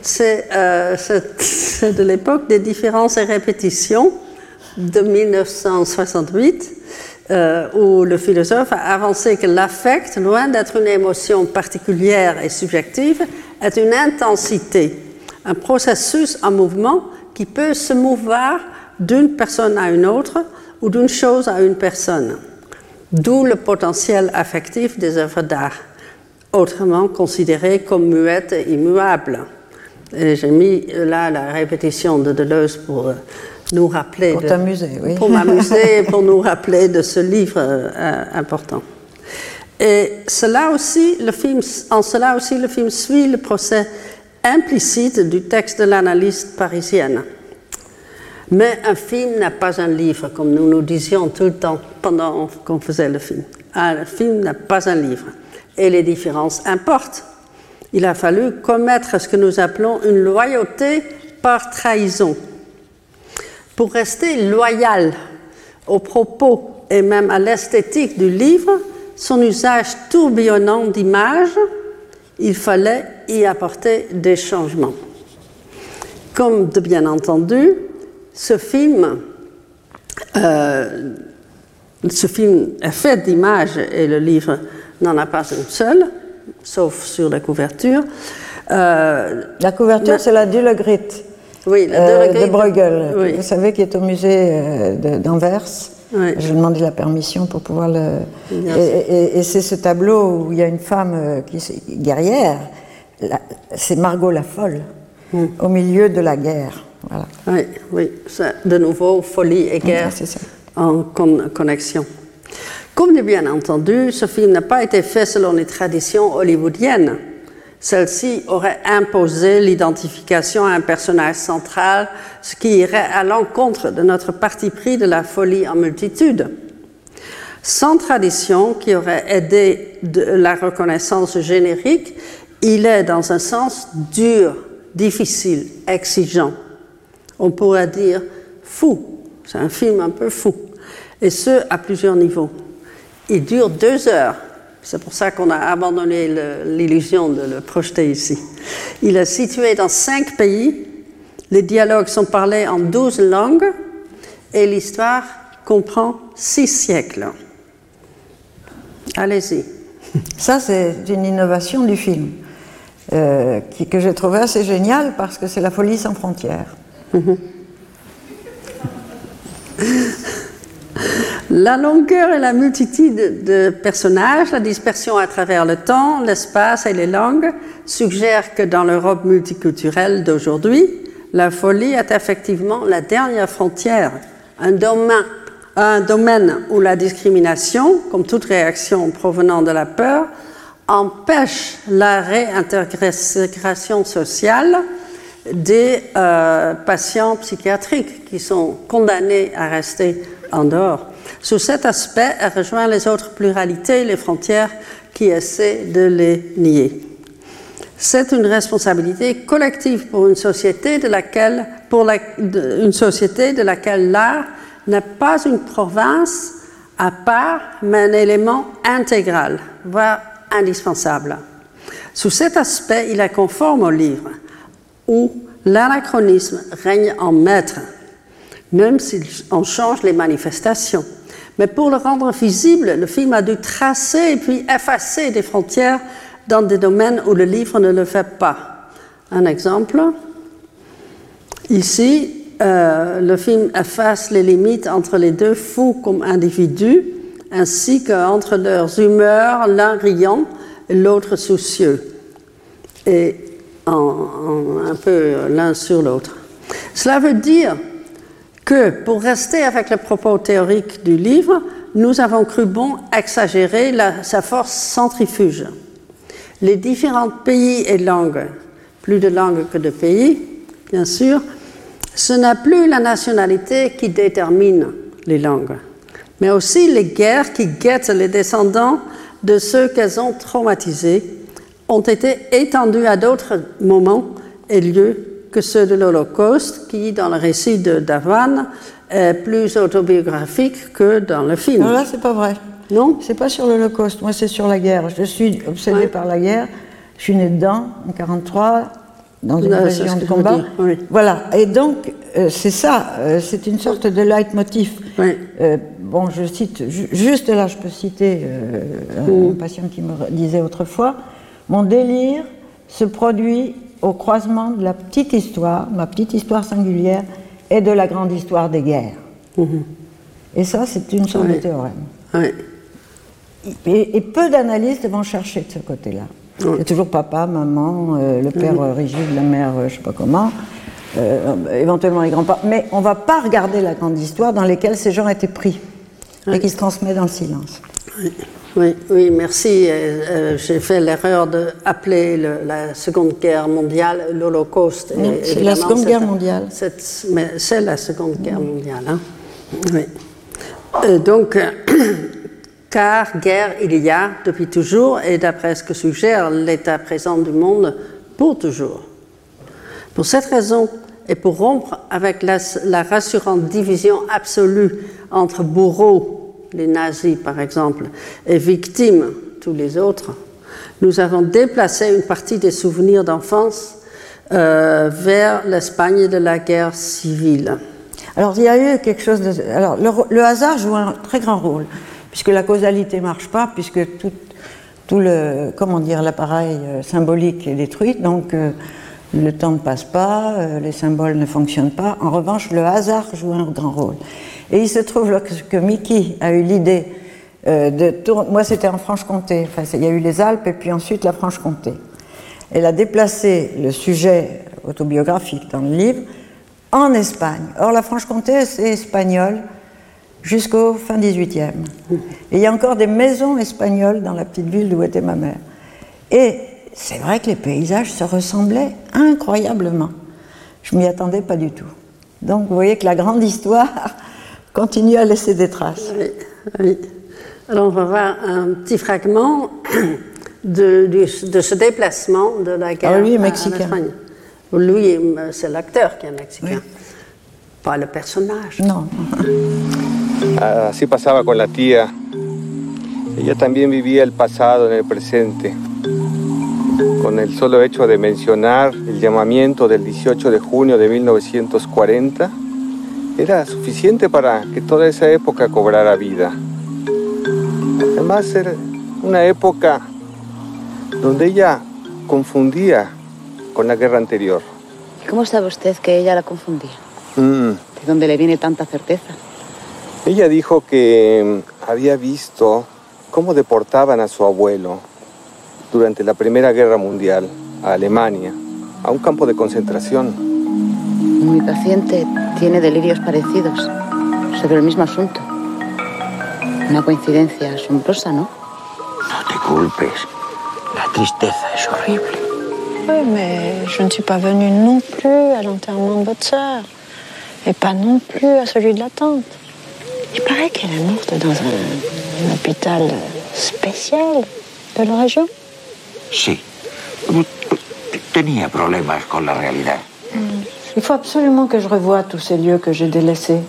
C'est euh, c'est de l'époque des différences et répétitions de 1968, euh, où le philosophe a avancé que l'affect, loin d'être une émotion particulière et subjective, est une intensité, un processus en mouvement qui peut se mouvoir d'une personne à une autre ou d'une chose à une personne. D'où le potentiel affectif des œuvres d'art, autrement considérées comme muettes et immuables. Et j'ai mis euh, là la répétition de Deleuze pour euh, nous rappeler. Pour de- t'amuser, oui. Pour m'amuser et pour nous rappeler de ce livre euh, important. Et cela aussi, le film, en cela aussi, le film suit le procès implicite du texte de l'analyste parisienne. Mais un film n'a pas un livre, comme nous nous disions tout le temps pendant qu'on faisait le film. Un film n'a pas un livre. Et les différences importent. Il a fallu commettre ce que nous appelons une loyauté par trahison. Pour rester loyal aux propos et même à l'esthétique du livre, son usage tourbillonnant d'images, il fallait y apporter des changements. Comme de bien entendu, ce film, euh, ce film est fait d'images et le livre n'en a pas une seule, sauf sur la couverture. Euh, La couverture, c'est la Dullegrit oui, la euh, de Bruegel, Oui. vous savez, qui est au musée euh, d'Anvers. Oui. J'ai demandé la permission pour pouvoir le. Bien Et, et- et c'est ce tableau où il y a une femme euh, qui guerrière. C'est Margot la folle, Hmm. au milieu de la guerre. Voilà. Oui, oui, de nouveau folie et guerre en con- connexion. Comme bien entendu, ce film n'a pas été fait selon les traditions hollywoodiennes. Celle-ci aurait imposé l'identification à un personnage central, ce qui irait à l'encontre de notre parti pris de la folie en multitude. Sans tradition qui aurait aidé de la reconnaissance générique, il est dans un sens dur, difficile, exigeant. On pourrait dire fou. C'est un film un peu fou. Et ce, à plusieurs niveaux. Il dure deux heures. C'est pour ça qu'on a abandonné l'illusion de le projeter ici. Il est situé dans cinq pays. Les dialogues sont parlés en douze langues. Et l'histoire comprend six siècles. Allez-y. Ça, c'est une innovation du film, euh, que j'ai trouvé assez géniale parce que c'est la folie sans frontières. La longueur et la multitude de personnages, la dispersion à travers le temps, l'espace et les langues suggèrent que dans l'Europe multiculturelle d'aujourd'hui, la folie est effectivement la dernière frontière, un domaine, un domaine où la discrimination, comme toute réaction provenant de la peur, empêche la réintégration sociale des euh, patients psychiatriques qui sont condamnés à rester en dehors. Sous cet aspect, elle rejoint les autres pluralités, les frontières qui essaient de les nier. C'est une responsabilité collective pour une société de laquelle, pour une société de laquelle l'art n'est pas une province à part, mais un élément intégral, voire indispensable. Sous cet aspect, il est conforme au livre, où l'anachronisme règne en maître, même si on change les manifestations. Mais pour le rendre visible, le film a dû tracer et puis effacer des frontières dans des domaines où le livre ne le fait pas. Un exemple, ici, euh, le film efface les limites entre les deux fous comme individus, ainsi qu'entre leurs humeurs, l'un riant l'autre soucieux, et un peu l'un sur l'autre. Cela veut dire que pour rester avec le propos théorique du livre, nous avons cru bon exagérer sa force centrifuge. Les différents pays et langues, plus de langues que de pays, bien sûr, ce n'est plus la nationalité qui détermine les langues, mais aussi les guerres qui guettent les descendants de ceux qu'elles ont traumatisés ont été étendues à d'autres moments et lieux que ceux de l'Holocauste, qui, dans le récit de Davan, est plus autobiographique que dans le film. Non, là, c'est pas vrai. Non? C'est pas sur l'Holocauste, moi, c'est sur la guerre. Je suis obsédée Ouais. par la guerre. Je suis née dedans, en 43, dans une ce de combat. oui. Voilà. Et donc, euh, c'est ça, euh, c'est une sorte de leitmotiv. Oui. Euh, bon, je cite, ju- juste là, je peux citer un, patient qui me disait autrefois Mon délire se produit au croisement de la petite histoire, ma petite histoire singulière, et de la grande histoire des guerres. Et ça, c'est une sorte de théorème. Et peu d'analystes vont chercher de ce côté-là. Oui. C'est toujours papa, maman, euh, le père euh, rigide, la mère, euh, je sais pas comment, éventuellement les grands-parents. Mais on va pas regarder la grande histoire dans lesquelles ces gens étaient pris et qui se transmet dans le silence. Oui, oui, merci. Euh, J'ai fait l'erreur d'appeler la Seconde Guerre mondiale l'Holocauste. C'est la Seconde Guerre mondiale. c'est- Mais c'est la Seconde Guerre mondiale. hein. Oui. Euh, donc, car guerre il y a depuis toujours, et d'après ce que suggère l'état présent du monde, pour toujours. Pour cette raison, et pour rompre avec la, rassurante division absolue entre bourreaux, les nazis par exemple, et victimes, tous les autres, nous avons déplacé une partie des souvenirs d'enfance euh, vers l'Espagne de la guerre civile. Alors, il y a eu quelque chose de. Alors, le hasard joue un très grand rôle, puisque la causalité marche pas, puisque tout, le. Comment dire, l'appareil euh, symbolique est détruit, donc euh, le temps ne passe pas, euh, les symboles ne fonctionnent pas. En revanche, le hasard joue un grand rôle. Et il se trouve que, Mickey a eu l'idée de tourner. Moi, c'était en Franche-Comté. Enfin, il y a eu les Alpes et puis ensuite la Franche-Comté. Elle a déplacé le sujet autobiographique dans le livre en Espagne. Or, la Franche-Comté, c'est espagnol jusqu'au fin 18e. Et il y a encore des maisons espagnoles dans la petite ville d'où était ma mère. Et c'est vrai que les paysages se ressemblaient incroyablement. Je m'y attendais pas du tout. Donc, vous voyez que la grande histoire continue à laisser des traces. Oui, oui. Alors, on va voir un petit fragment de, ce déplacement de la guerre Ah, lui est mexicain. Lui, c'est l'acteur qui est mexicain, Oui. pas le personnage. Non. Así pasaba con la tía. Ella también vivía el pasado en el presente. Con el solo hecho de mencionar el llamamiento del 18 de junio de 1940, era suficiente para que toda esa época cobrara vida. Además era una época donde ella confundía con la guerra anterior. ¿Y cómo sabe usted que ella la confundía? Mm. ¿De dónde le viene tanta certeza? Ella dijo que mm, había visto cómo deportaban a su abuelo durante la Primera Guerra Mundial a Alemania, a un campo de concentración. Mi paciente tiene delirios parecidos sobre el mismo asunto. Una coincidencia asombrosa, ¿no? No te culpes. La tristeza es horrible. Oui, mais je ne suis pas venue non plus à l'enterrement de votre sœur. Et pas non plus à celui de la tante. Il paraît qu'elle est morte dans un, un hôpital spécial de la région. Sí. Tenía problemas con la realidad. Il faut absolument que je revoie tous ces lieux que j'ai délaissés.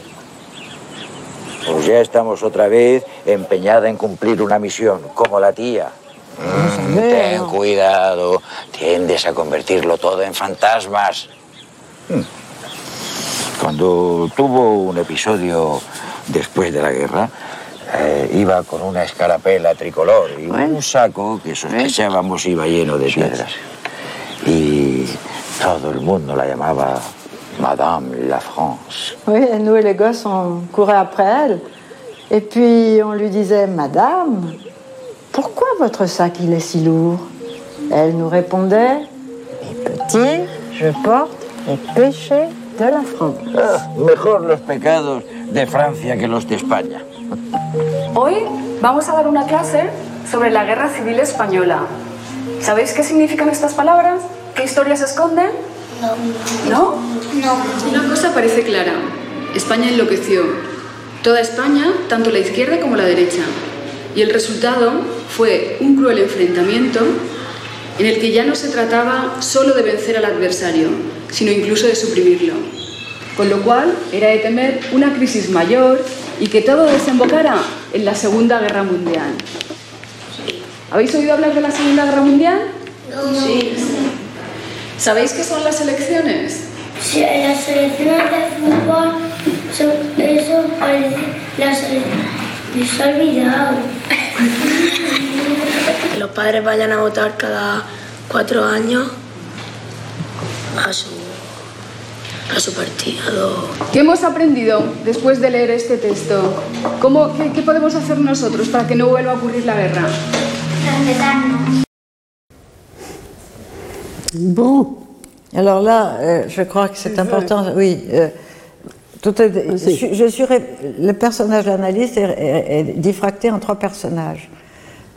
Pues ya estamos otra vez empeñada en cumplir una misión, como la tía. Mm, ten cuidado, tiendes a convertirlo todo en fantasmas. Mm. Cuando tuvo un episodio después de la guerra, eh, iba con una escarapela tricolor y un saco que sospechábamos iba lleno de piedras. Y todo el mundo la llamaba Madame la France. Oui, et nous et les gosses, on courait après elle. Et puis on lui disait Madame, pourquoi votre sac il est si lourd? Elle nous répondait Mes petits, je porte les péchés Ah, mejor los pecados de Francia que los de España. Hoy vamos a dar una clase sobre la Guerra Civil Española. ¿Sabéis qué significan estas palabras? ¿Qué historias esconden? No. ¿No? Una cosa parece clara. España enloqueció. Toda España, tanto la izquierda como la derecha. Y el resultado fue un cruel enfrentamiento en el que ya no se trataba solo de vencer al adversario, sino incluso de suprimirlo. Con lo cual era de temer una crisis mayor y que todo desembocara en la Segunda Guerra Mundial. ¿Habéis oído hablar de la Segunda Guerra Mundial? Sí. ¿Sabéis qué son las elecciones? Sí, las elecciones de fútbol, son, eso parece, las, les he olvidado. Que los padres vayan a votar cada cuatro años a su, a su partido. ¿Qué hemos aprendido después de leer este texto? ¿Cómo, qué, qué podemos hacer nosotros para que no vuelva a ocurrir la guerra? Respetarnos. Bon. Alors là, euh, je crois que c'est important. Oui. euh, tout est- je, suis- je suis le personnage d'analyste est, est- est diffracté en trois personnages.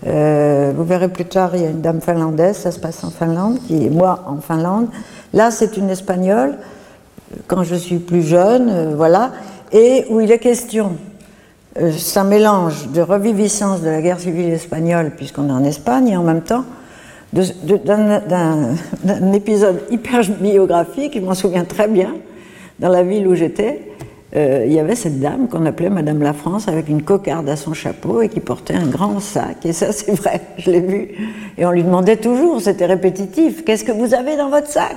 Euh, vous verrez plus tard, il y a une dame finlandaise, ça se passe en Finlande, qui est moi en Finlande. Là, c'est une espagnole, quand je suis plus jeune, euh, voilà, et où il est question, euh, c'est un mélange de reviviscence de la guerre civile espagnole, puisqu'on est en Espagne, et en même temps, d'un épisode hyper biographique, je m'en souviens très bien, dans la ville où j'étais, euh, il y avait cette dame qu'on appelait Madame la France avec une cocarde à son chapeau et qui portait un grand sac. Et ça, c'est vrai, je l'ai vu. Et on lui demandait toujours, c'était répétitif, qu'est-ce que vous avez dans votre sac?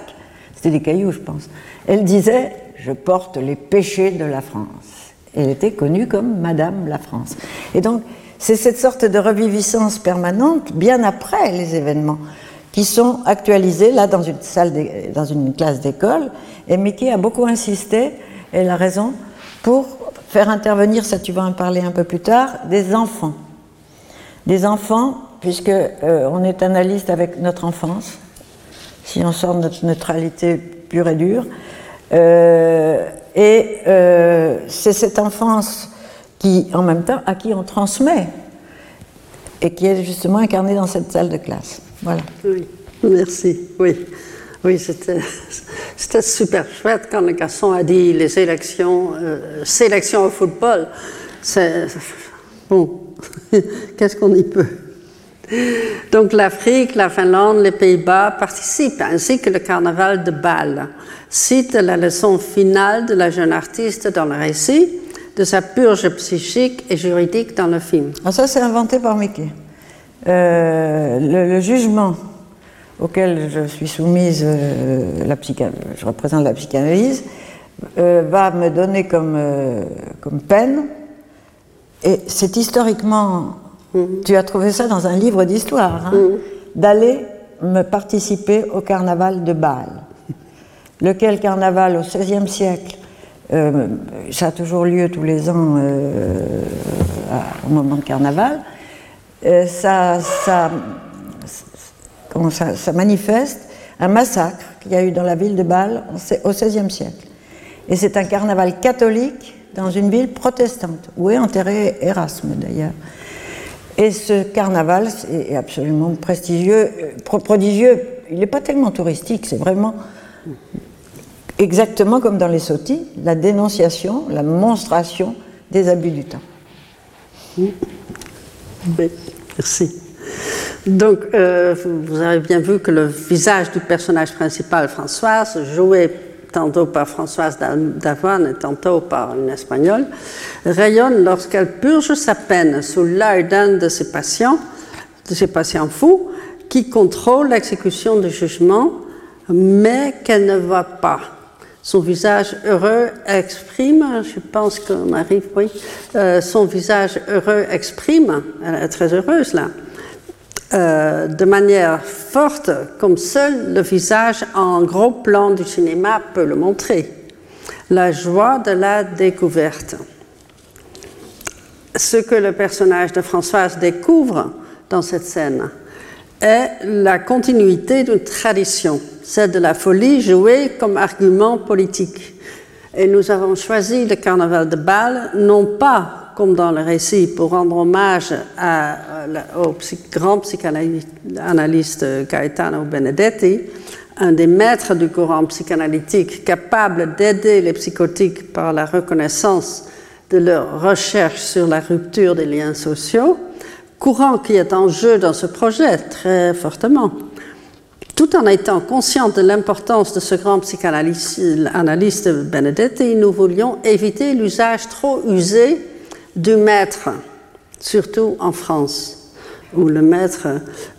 C'était des cailloux, je pense. Elle disait, je porte les péchés de la France. Elle était connue comme Madame la France. Et donc, c'est cette sorte de reviviscence permanente, bien après les événements, qui sont actualisés là dans une salle, dans une classe d'école. Et Mickey a beaucoup insisté, elle a raison, pour faire intervenir, ça tu vas en parler un peu plus tard, des enfants. Des enfants, puisque euh, on est analyste avec notre enfance, si on sort de notre neutralité pure et dure. Euh, et euh, c'est cette enfance qui, en même temps, à qui on transmet et qui est justement incarnée dans cette salle de classe. Voilà. Oui, merci. Oui, oui c'était, super chouette quand le garçon a dit les élections, euh, sélection au football. Bon, qu'est-ce qu'on y peut? Donc l'Afrique, la Finlande, les Pays-Bas participent, ainsi que le carnaval de Bâle. Cite la leçon finale de la jeune artiste dans le récit, de sa purge psychique et juridique dans le film. Ah, ça, c'est inventé par Mickey. Euh, le jugement auquel je suis soumise, euh, la je représente la psychanalyse, euh, va me donner comme, euh, comme peine, et c'est historiquement, tu as trouvé ça dans un livre d'histoire, hein, d'aller me participer au carnaval de Bâle. Lequel carnaval au XVIe siècle, euh, ça a toujours lieu tous les ans au moment de carnaval, ça, ça, comment ça, manifeste un massacre qu'il y a eu dans la ville de Bâle au XVIe siècle. Et c'est un carnaval catholique dans une ville protestante, où est enterré Erasme d'ailleurs. Et ce carnaval est absolument prestigieux, pro- prodigieux. Il n'est pas tellement touristique, c'est vraiment exactement comme dans les sottis, la dénonciation, la monstration des abus du temps. Merci. Donc, euh, vous avez bien vu que le visage du personnage principal, Françoise, joué tantôt par Françoise D'a- Davoine et tantôt par une Espagnole, rayonne lorsqu'elle purge sa peine sous l'œil d'un de ses patients, de ses patients fous, qui contrôle l'exécution du jugement, mais qu'elle ne voit pas. Son visage heureux exprime, je pense qu'on arrive, oui, euh, son visage heureux exprime, elle est très heureuse là, euh, de manière forte, comme seul le visage en gros plan du cinéma peut le montrer. La joie de la découverte. Ce que le personnage de Françoise découvre dans cette scène est la continuité d'une tradition, celle de la folie jouée comme argument politique. Et nous avons choisi le carnaval de Bâle, non pas comme dans le récit, pour rendre hommage la- au grand psychanalyste Gaetano Benedetti, un des maîtres du courant psychanalytique capable d'aider les psychotiques par la reconnaissance de leur recherche sur la rupture des liens sociaux, courant qui est en jeu dans ce projet très fortement. Tout en étant conscient de l'importance de ce grand psychanalyste Benedetti, nous voulions éviter l'usage trop usé du maître, surtout en France où le maître,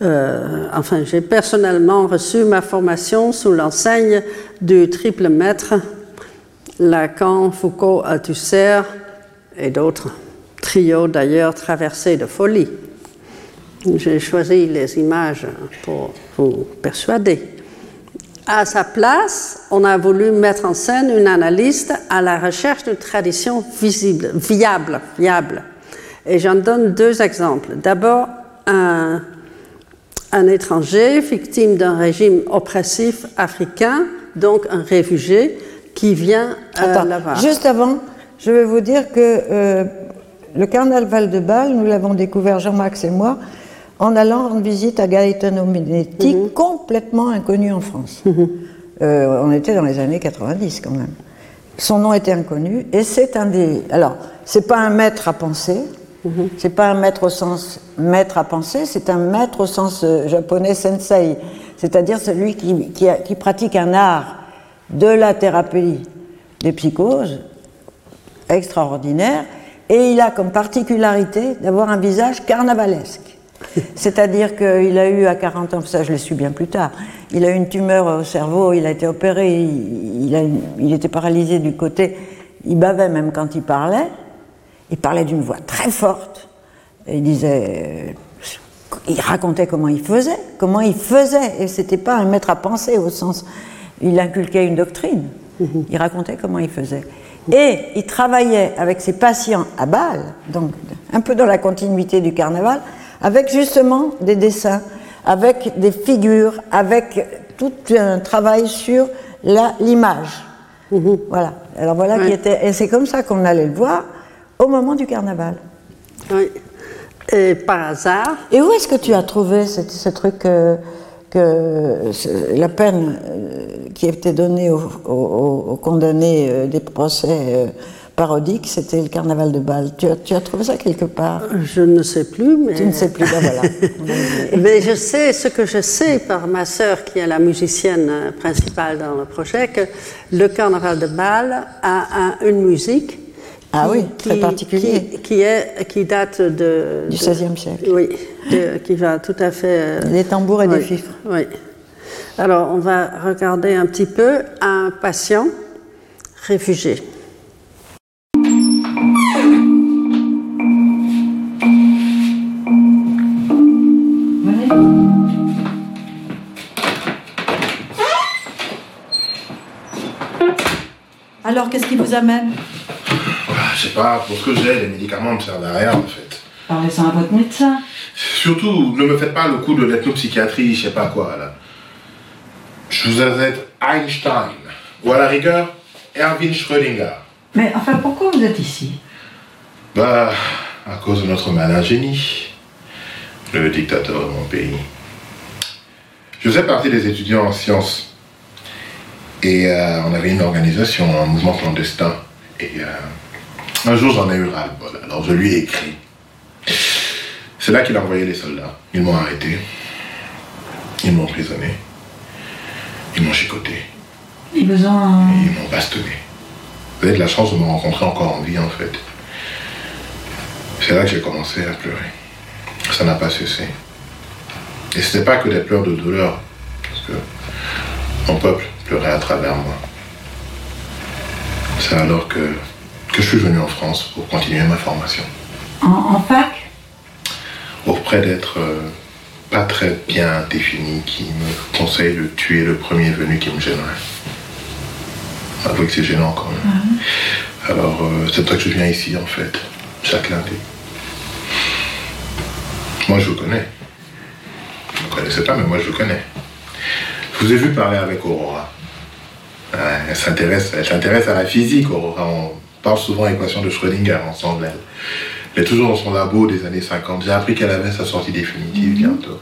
euh, enfin j'ai personnellement reçu ma formation sous l'enseigne du triple maître, Lacan, Foucault, Althusser et d'autres, trio d'ailleurs traversé de folie. J'ai choisi les images pour vous persuader. À sa place, on a voulu mettre en scène une analyste à la recherche de traditions visibles, viables, viables. Et j'en donne deux exemples. D'abord, un, un étranger victime d'un régime oppressif africain, donc un réfugié, qui vient euh, là-bas. Juste avant, je vais vous dire que euh, le carnaval de Bâle, nous l'avons découvert Jean-Max et moi, en allant rendre visite à Gaetano Minetti, Mhm. complètement inconnu en France. Euh, on était dans les années 90 quand même. Son nom était inconnu et c'est un des. Alors, c'est pas un maître à penser, Mhm. c'est pas un maître au sens maître à penser, c'est un maître au sens euh, japonais sensei, c'est-à-dire celui qui, qui a- qui pratique un art de la thérapie des psychoses extraordinaire et il a comme particularité d'avoir un visage carnavalesque. C'est-à-dire qu'il a eu à 40 ans, ça je l'ai su bien plus tard, il a eu une tumeur au cerveau, il a été opéré, il, il a une- il était paralysé du côté, il bavait même quand il parlait, il parlait d'une voix très forte, et il disait, il racontait comment il faisait, comment il faisait, et c'était pas un maître à penser au sens, il inculquait une doctrine, il racontait comment il faisait. Et il travaillait avec ses patients à Bâle, donc un peu dans la continuité du carnaval, avec justement des dessins, avec des figures, avec tout un travail sur l'image. Voilà. Alors voilà qui était. Et c'est comme ça qu'on allait le voir au moment du carnaval. Oui. Et par hasard? Et où est-ce que tu as trouvé ce, ce truc euh, que ce- la peine euh, qui était donnée aux, aux- aux condamnés euh, des procès euh, parodiques, c'était le carnaval de Bâle. Tu as, tu as trouvé ça quelque part? Je ne sais plus, mais. Tu ne sais plus, ben voilà. Mais je sais, ce que je sais par ma sœur, qui est la musicienne euh, principale dans le projet, que le carnaval de Bâle a un- une musique. Ah qui- oui, très qui- particulier. Qui, qui est, qui date de. Du XVIe siècle. Oui, de- qui va tout à fait. euh, Les tambours et oui, des fifres. Oui. Alors, on va regarder un petit peu un patient réfugié. Vous amène Ah, Je sais pas, pour ce que j'ai, les médicaments ne me servent à rien en fait. Parlez-en à votre médecin. Surtout, ne me faites pas le coup de l'ethnopsychiatrie, je sais pas quoi là. Je vous êtes Einstein, ou à la rigueur, Erwin Schrödinger. Mais enfin, pourquoi vous êtes ici? Bah, à cause de notre malin génie, le dictateur de mon pays. Je faisais partie des étudiants en sciences. Et euh, on avait une organisation, un mouvement clandestin. Et euh, un jour, j'en ai eu ras-le-bol. Alors je lui ai écrit. C'est là qu'il a envoyé les soldats. Ils m'ont arrêté. Ils m'ont emprisonné. Ils m'ont chicoté. Ils vous ont... Ils m'ont bastonné. Vous avez de la chance de me rencontrer encore en vie, en fait. C'est là que j'ai commencé à pleurer. Ça n'a pas cessé. Et ce n'était pas que des pleurs de douleur, parce que mon peuple pleurait à travers moi. C'est alors que, que je suis venu en France pour continuer ma formation. En, en fac? Auprès d'être euh, pas très bien défini, qui me conseille de tuer le premier venu qui me gênerait. Avouez que c'est gênant quand même. Alors, euh, c'est ça que je viens ici, en fait, chaque lundi. Moi, je vous connais. Vous ne connaissez pas, mais moi, je vous connais. Je vous ai vu parler avec Aurora. Ouais, elle s'intéresse elle s'intéresse à la physique, Aurora. On parle souvent équation de Schrödinger ensemble, elle. Elle est toujours dans son labo des années 50. J'ai appris qu'elle avait sa sortie définitive bientôt.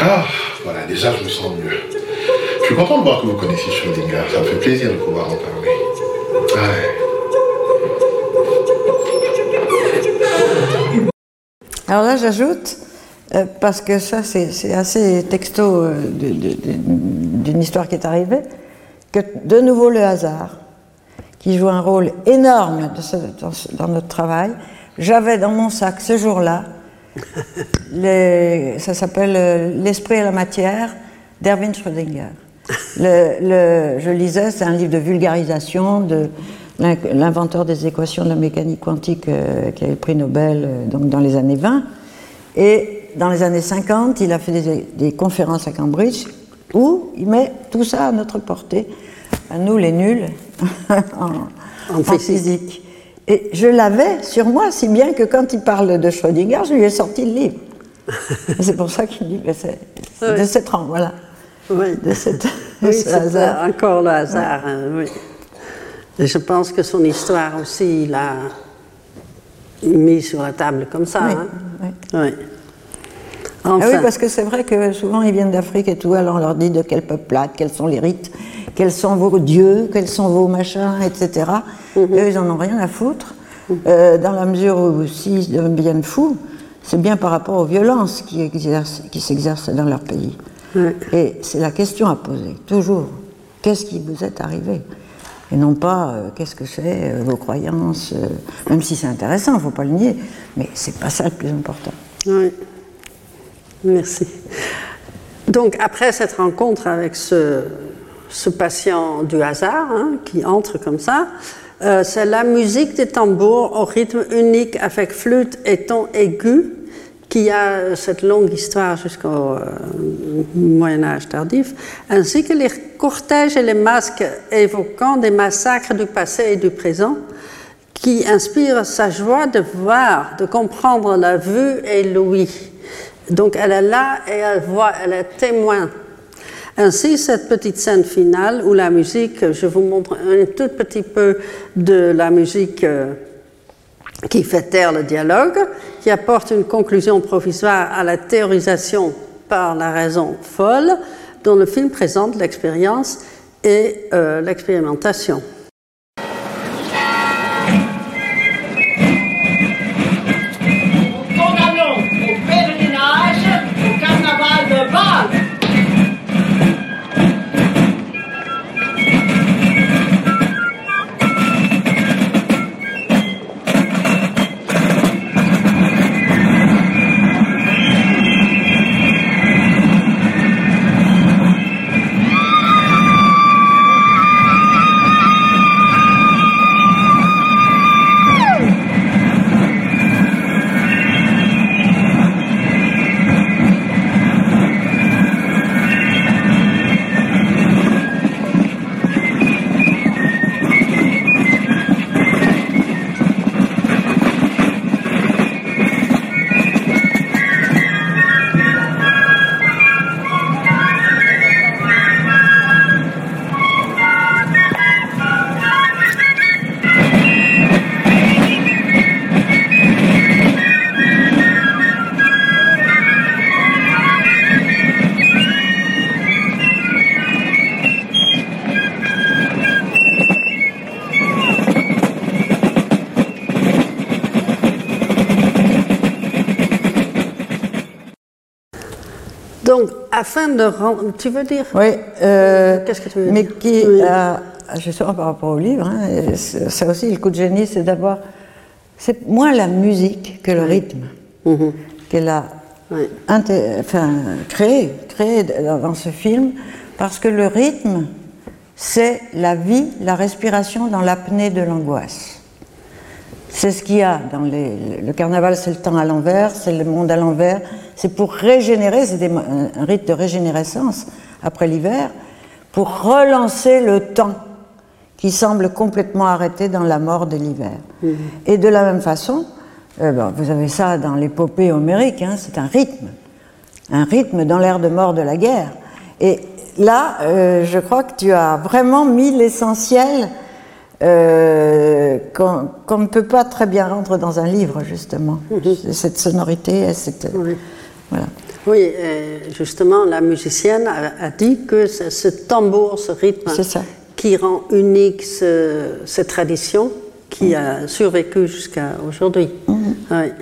Ah, voilà, déjà, je me sens mieux. Je suis content de voir que vous connaissez Schrödinger. Ça me fait plaisir de pouvoir en parler. Ouais. Alors là, j'ajoute euh, parce que ça, c'est assez texto euh, d'une histoire qui est arrivée, que de nouveau le hasard, qui joue un rôle énorme de ce- dans, notre travail. J'avais dans mon sac ce jour-là, ça s'appelle euh, L'esprit et la matière d'Erwin Schrödinger. Le- le- je lisais, c'est un livre de vulgarisation de l'in- l'inventeur des équations de la mécanique quantique euh, qui a eu le prix Nobel euh, donc dans les années 20. Et dans les années 50, il a fait des, des conférences à Cambridge où il met tout ça à notre portée, à nous les nuls, en, en physique. Et je l'avais sur moi, si bien que quand il parle de Schrödinger, je lui ai sorti le livre. C'est pour ça qu'il me dit c'est c'est de cette rang, voilà. Oui. De cette, Oui, ce hasard. encore le hasard, hein, oui. Et je pense que son histoire aussi, il a mis sur la table comme ça. Oui, hein. Oui. Ah oui, parce que c'est vrai que souvent ils viennent d'Afrique et tout, alors on leur dit de quel peuplade, quels sont les rites, quels sont vos dieux, quels sont vos machins, etc. Mhm. Eux, ils en ont rien à foutre. Euh, dans la mesure où s'ils deviennent fous, c'est bien par rapport aux violences qui, exercent- qui s'exercent dans leur pays. Et c'est la question à poser, toujours. Qu'est-ce qui vous est arrivé? Et non pas euh, qu'est-ce que c'est, euh, vos croyances, euh, même si c'est intéressant, il ne faut pas le nier, mais c'est pas ça le plus important. Merci. Donc, après cette rencontre avec ce, patient du hasard, hein, qui entre comme ça, euh, c'est la musique des tambours au rythme unique avec flûte et ton aigu qui a cette longue histoire jusqu'au euh, Moyen Âge tardif, ainsi que les cortèges et les masques évoquant des massacres du passé et du présent, qui inspirent sa joie de voir, de comprendre la vue et l'ouïe. Donc elle est là et elle voit, elle est témoin. Ainsi, cette petite scène finale où la musique, je vous montre un tout petit peu de la musique euh, qui fait taire le dialogue, qui apporte une conclusion provisoire à la théorisation par la raison folle, dont le film présente l'expérience et euh, l'expérimentation. Afin de rendre. Tu veux dire? Oui. euh, Qu'est-ce que tu veux mais dire? qui, Oui. euh, justement par rapport au livre, hein, c'est aussi le coup de génie, c'est d'avoir. C'est moins la musique que le rythme Mhm. qu'elle a enfin, créé, créé dans, dans ce film, parce que le rythme, c'est la vie, la respiration dans l'apnée de l'angoisse. C'est ce qu'il y a dans les, le carnaval, c'est le temps à l'envers, c'est le monde à l'envers. C'est pour régénérer, c'est un, rite de régénérescence après l'hiver, pour relancer le temps qui semble complètement arrêté dans la mort de l'hiver. Et de la même façon, euh, ben, vous avez ça dans l'épopée homérique, hein, c'est un rythme, un rythme dans l'ère de mort de la guerre. Et là, euh, je crois que tu as vraiment mis l'essentiel euh, qu'on ne peut pas très bien rendre dans un livre, justement. Cette sonorité, et cette, voilà. Oui, et justement, la musicienne a, dit que c'est ce tambour, ce rythme, qui rend unique ce- cette tradition qui a survécu jusqu'à aujourd'hui. Oui.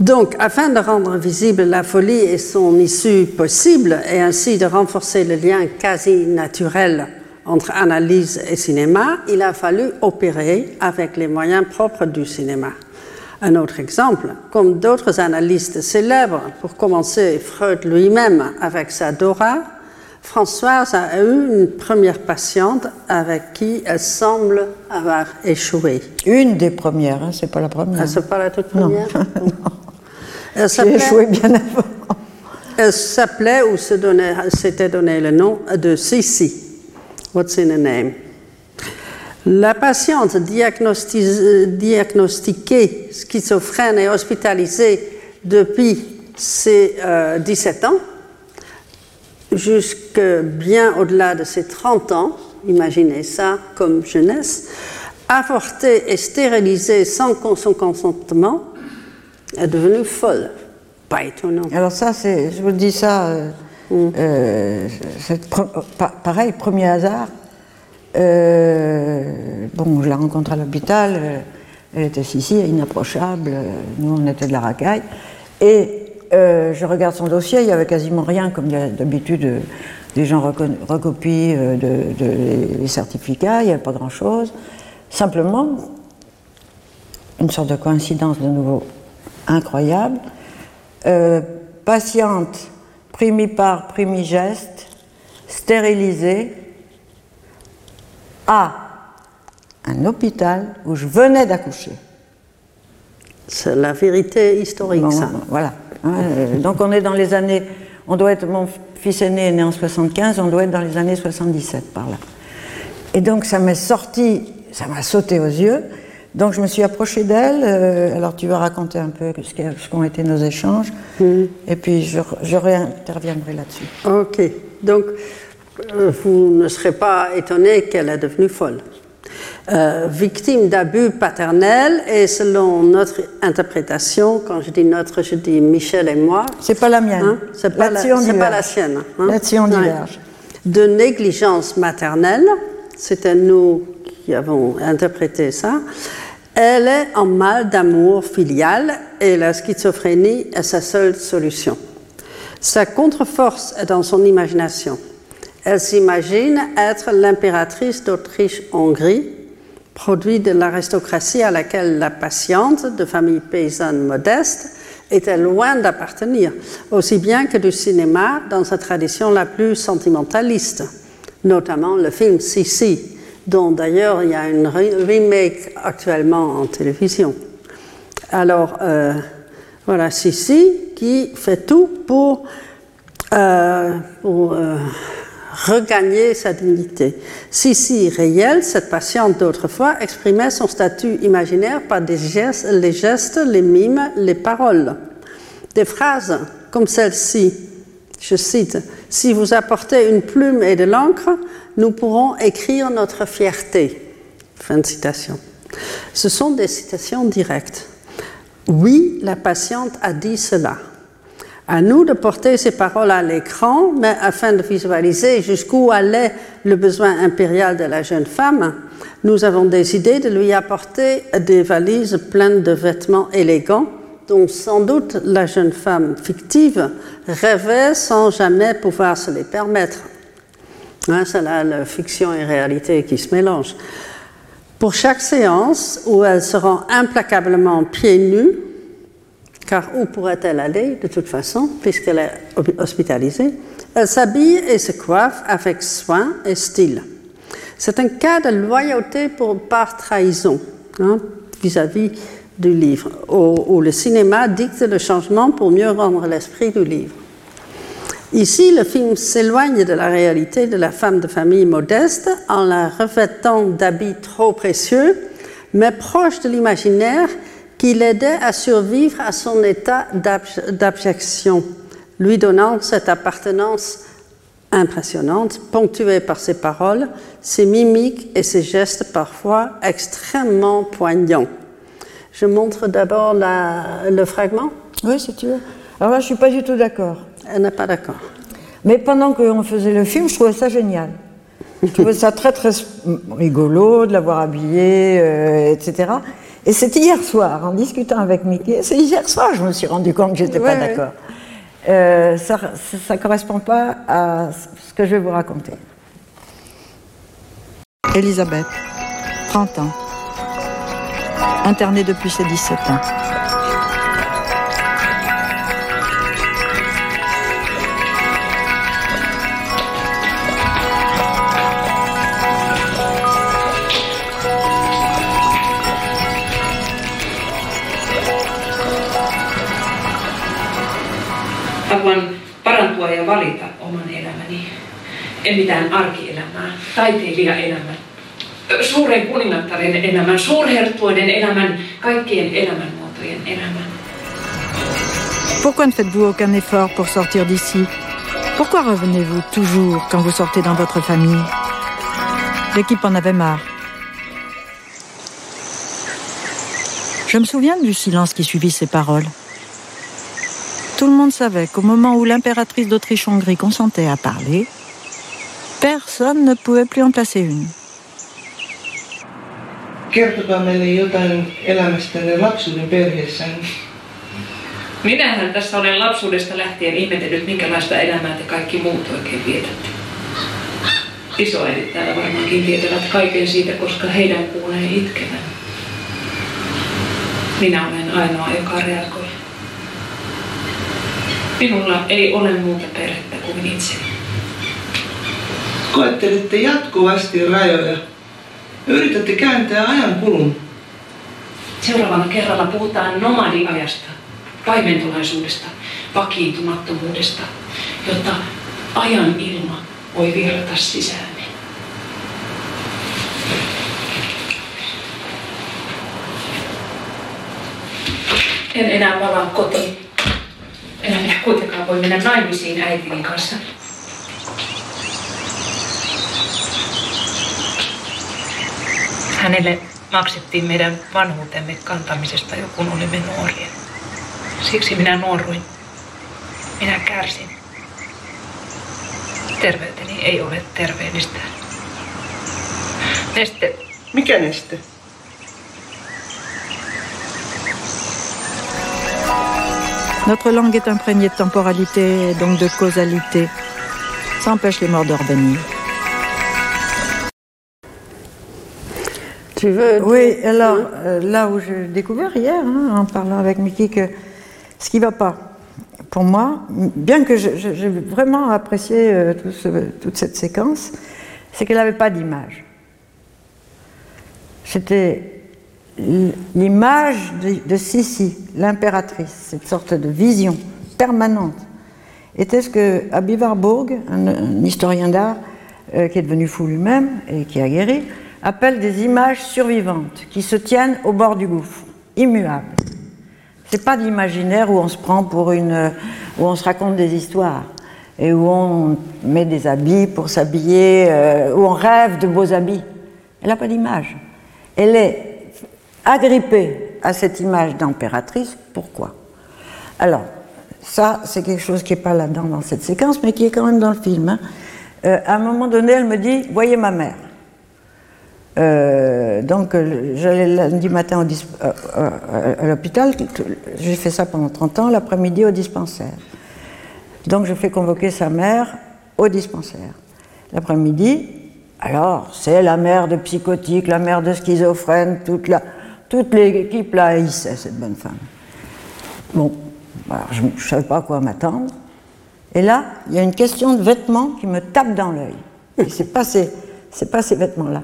Donc, afin de rendre visible la folie et son issue possible, et ainsi de renforcer le lien quasi naturel entre analyse et cinéma, il a fallu opérer avec les moyens propres du cinéma. Un autre exemple, comme d'autres analystes célèbres, pour commencer Freud lui-même avec sa Dora, Françoise a eu une première patiente avec qui elle semble avoir échoué. Une des premières, hein, c'est pas la première. Ah, c'est pas la toute première Elle J'ai s'appelait- échoué bien avant. Elle s'appelait ou s'était donné le nom de Sissi. What's in a name? La patiente diagnosti- diagnostiquée schizophrène et hospitalisée depuis ses euh, 17 ans jusque bien au-delà de ses 30 ans, imaginez ça comme jeunesse, avortée et stérilisée sans son consentement, est devenue folle. Pas étonnant. Alors ça, c'est, je vous dis ça, euh, euh, pre- pa- pareil, premier hasard. Euh, bon, je la rencontre à l'hôpital, euh, elle était ici, inapprochable, euh, nous on était de la racaille. Et je regarde son dossier, il n'y avait quasiment rien, comme d'habitude, les gens recopient de, les certificats, il n'y avait pas grand-chose. Simplement, une sorte de coïncidence de nouveau incroyable. Euh, patiente primipare, primigeste, stérilisée, à un hôpital où je venais d'accoucher. C'est la vérité historique, Bon, ça. Voilà. Euh, donc on est dans les années. On doit être. Mon fils aîné est né en 75, on doit être dans les années 77 par là. Et donc ça m'est sorti, ça m'a sauté aux yeux. Donc je me suis approchée d'elle. euh, alors tu vas raconter un peu ce qu'ont été nos échanges. Et puis je, je réinterviendrai là-dessus. Ok, donc vous ne serez pas étonné qu'elle est devenue folle. Euh, victime d'abus paternels et selon notre interprétation, quand je dis notre, je dis Michel et moi. C'est pas la mienne. Hein, c'est pas, la, pas la sienne. hein. Là-dessus, on Ouais. diverge. De négligence maternelle, c'était nous qui avons interprété ça. Elle est en mal d'amour filial et la schizophrénie est sa seule solution. Sa contre-force est dans son imagination. Elle s'imagine être l'impératrice d'Autriche-Hongrie, produit de l'aristocratie à laquelle la patiente, de famille paysanne modeste, était loin d'appartenir, aussi bien que du cinéma dans sa tradition la plus sentimentaliste, notamment le film Sissi, dont d'ailleurs il y a une re- remake actuellement en télévision. Alors, euh, voilà, Sissi qui fait tout pour, euh, euh, regagner sa dignité. Sissi réelle, cette patiente d'autrefois, exprimait son statut imaginaire par des gestes, les gestes, les mimes, les paroles. Des phrases comme celle-ci, je cite, Si vous apportez une plume et de l'encre, nous pourrons écrire notre fierté. Fin de citation. Ce sont des citations directes. Oui, la patiente a dit cela. À nous de porter ces paroles à l'écran, mais afin de visualiser jusqu'où allait le besoin impérial de la jeune femme, nous avons décidé de lui apporter des valises pleines de vêtements élégants dont sans doute la jeune femme fictive rêvait sans jamais pouvoir se les permettre. Hein, c'est là la fiction et réalité qui se mélangent. Pour chaque séance où elle se rend implacablement pieds nus, car où pourrait-elle aller de toute façon, puisqu'elle est hospitalisée? Elle s'habille et se coiffe avec soin et style. C'est un cas de loyauté par trahison hein, vis-à-vis du livre, où, où le cinéma dicte le changement pour mieux rendre l'esprit du livre. Ici, le film s'éloigne de la réalité de la femme de famille modeste en la revêtant d'habits trop précieux, mais proche de l'imaginaire qui l'aidait à survivre à son état d'abj- d'abjection, lui donnant cette appartenance impressionnante, ponctuée par ses paroles, ses mimiques et ses gestes parfois extrêmement poignants. Je montre d'abord le fragment. Oui, si tu veux. Alors là, je suis pas du tout d'accord. Elle n'est pas d'accord. Mais pendant qu'on faisait le film, je trouvais ça génial. Je trouvais ça très très rigolo de l'avoir habillé, euh, etc. Et c'est hier soir, en discutant avec Mickey, c'est hier soir je me suis rendu compte que j'étais pas Ouais, ouais. d'accord. Euh, ça ne correspond pas à ce que je vais vous raconter. Elisabeth, 30 ans, internée depuis ses 17 ans. Pourquoi ne faites-vous aucun effort pour sortir d'ici? Pourquoi revenez-vous toujours quand vous sortez dans votre famille? L'équipe en avait marre? Je me souviens du silence qui suivit ces paroles. Tout le monde savait qu'au moment où l'impératrice d'Autriche-Hongrie consentait à parler, personne ne pouvait plus en placer une. Kertokaa meille jotain elämästänne lapsuuden perheessänne. Minähän tässä olen lapsuudesta lähtien ihmetellyt, minkälaista elämää te kaikki muut oikein vietätte. Isoäidit täällä varmaankin tietävät kaiken siitä, koska heidän kuulee itkevän. Minä olen ainoa, joka reagoi. Minulla ei ole muuta perhettä kuin itseni. Koettelette jatkuvasti rajoja. Yritätte kääntää ajan kulun. Seuraavalla kerralla puhutaan nomadiajasta, paimentolaisuudesta, vakiintumattomuudesta, jotta ajan ilma voi virrata sisäämme. En enää palaa kotiin. Kuitenkaan voi mennä naimisiin äitini kanssa. Hänelle maksettiin meidän vanhuutemme kantamisesta jo kun olimme nuoria. Siksi minä nuoruin. Minä kärsin. Terveyteni ei ole terveellistä. Neste. Mikä neste? Notre langue est imprégnée de temporalité et donc de causalité. Ça empêche les morts de revenir. Tu veux Oui, alors euh, là où j'ai découvert hier, hein, en parlant avec Mickey, que ce qui ne va pas, pour moi, bien que j'ai vraiment apprécié euh, tout ce- toute cette séquence, c'est qu'elle n'avait pas d'image. C'était l'image de, de Sissi, l'impératrice, cette sorte de vision permanente. Était ce que Abby Warburg, un, historien d'art euh, qui est devenu fou lui-même et qui a guéri, appelle des images survivantes qui se tiennent au bord du gouffre, immuables. C'est pas d'imaginaire où on se prend pour une, où on se raconte des histoires et où on met des habits pour s'habiller, euh, où on rêve de beaux habits. Elle n'a pas d'image. Elle est agrippée à cette image d'impératrice. Pourquoi? Alors, ça, c'est quelque chose qui n'est pas là-dedans dans cette séquence, mais qui est quand même dans le film. hein. Euh, à un moment donné, elle me dit Voyez ma mère. Euh, donc, euh, j'allais lundi matin à l'hôpital. J'ai fait ça pendant 30 ans, l'après-midi au dispensaire. Donc, je fais convoquer sa mère au dispensaire. L'après-midi, alors, c'est la mère de psychotique, la mère de schizophrène, toute, la, toute l'équipe la haïssait, cette bonne femme. Bon, je ne savais pas à quoi m'attendre. Et là, il y a une question de vêtements qui me tape dans l'œil. Et ces, c'est pas ces vêtements-là.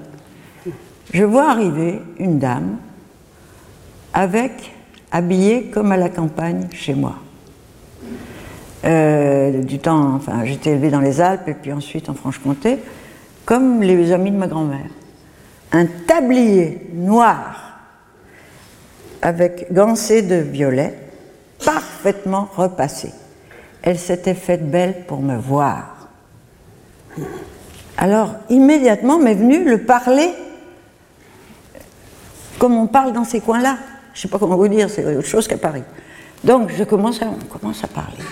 Je vois arriver une dame avec, habillée comme à la campagne chez moi. Euh, du temps, enfin, j'étais élevée dans les Alpes et puis ensuite en Franche-Comté, comme les amis de ma grand-mère. Un tablier noir avec gancé de violet, parfaitement repassé. Elle s'était faite belle pour me voir. Alors, immédiatement m'est venu le parler comme on parle dans ces coins-là. Je ne sais pas comment vous dire, c'est autre chose qu'à Paris. Donc, je commence à, on commence à parler.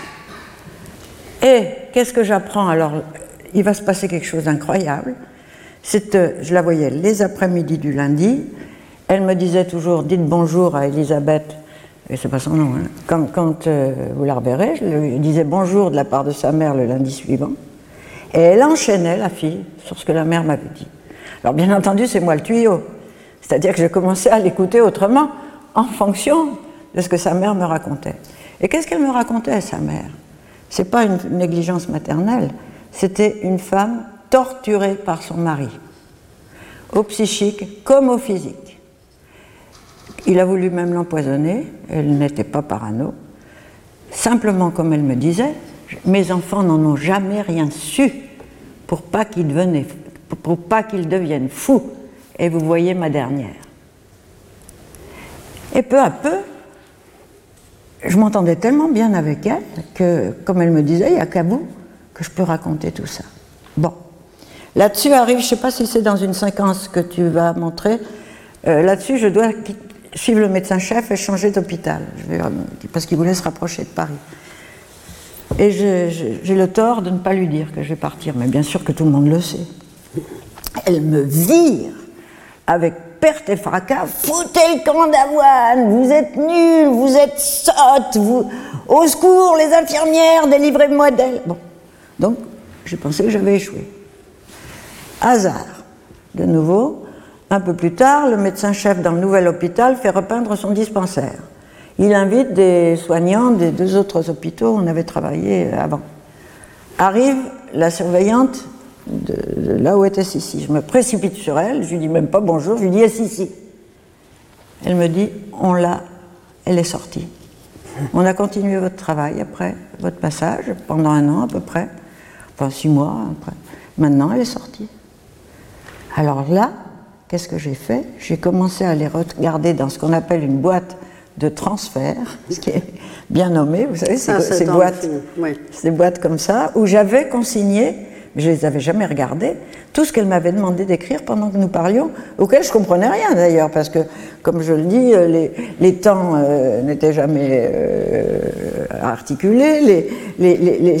Et qu'est-ce que j'apprends? Alors, il va se passer quelque chose d'incroyable. C'était, je la voyais les après-midi du lundi. Elle me disait toujours dites bonjour à Elisabeth, et c'est pas son nom, hein. quand, euh, vous la reverrez, je lui disais bonjour de la part de sa mère le lundi suivant. Et elle enchaînait, la fille, sur ce que la mère m'avait dit. Alors bien entendu, c'est moi le tuyau. C'est-à-dire que j'ai commencé à l'écouter autrement, en fonction de ce que sa mère me racontait. Et qu'est-ce qu'elle me racontait, sa mère? C'est pas une négligence maternelle, c'était une femme torturée par son mari, au psychique comme au physique. Il a voulu même l'empoisonner, elle n'était pas parano. Simplement, comme elle me disait, mes enfants n'en ont jamais rien su pour pas qu'ils pour pas deviennent fous. Et vous voyez ma dernière. Et peu à peu, je m'entendais tellement bien avec elle que, comme elle me disait, il n'y a qu'à vous que je peux raconter tout ça. Bon. Là-dessus arrive, je ne sais pas si c'est dans une séquence que tu vas montrer, euh, là-dessus je dois suivre le médecin-chef et changer d'hôpital, parce qu'il voulait se rapprocher de Paris. Et j'ai le tort de ne pas lui dire que je vais partir, mais bien sûr que tout le monde le sait. Elle me vire avec perte et fracas, foutez le camp d'avoine, vous êtes nuls, vous êtes sottes, vous... au secours, les infirmières, délivrez-moi d'elle. Bon, donc j'ai pensé que j'avais échoué. Hasard, de nouveau, un peu plus tard, le médecin-chef dans le nouvel hôpital fait repeindre son dispensaire. Il invite des soignants des deux autres hôpitaux où on avait travaillé avant. Arrive la surveillante de, là où était Sissi. Je me précipite sur elle, je lui dis même pas bonjour, je lui dis eh, Sissi. Elle me dit on l'a, elle est sortie. On a continué votre travail après votre passage, pendant un an à peu près, enfin six mois après. Maintenant, elle est sortie. Alors là, qu'est-ce que j'ai fait? J'ai commencé à les regarder dans ce qu'on appelle une boîte de transfert, ce qui est bien nommé, vous savez, ces, boîtes, ces boîtes comme ça, où j'avais consigné je ne les avais jamais regardées, tout ce qu'elle m'avait demandé d'écrire pendant que nous parlions, auquel je ne comprenais rien d'ailleurs, parce que, comme je le dis, euh, les, les temps euh, n'étaient jamais euh, articulés, les, les,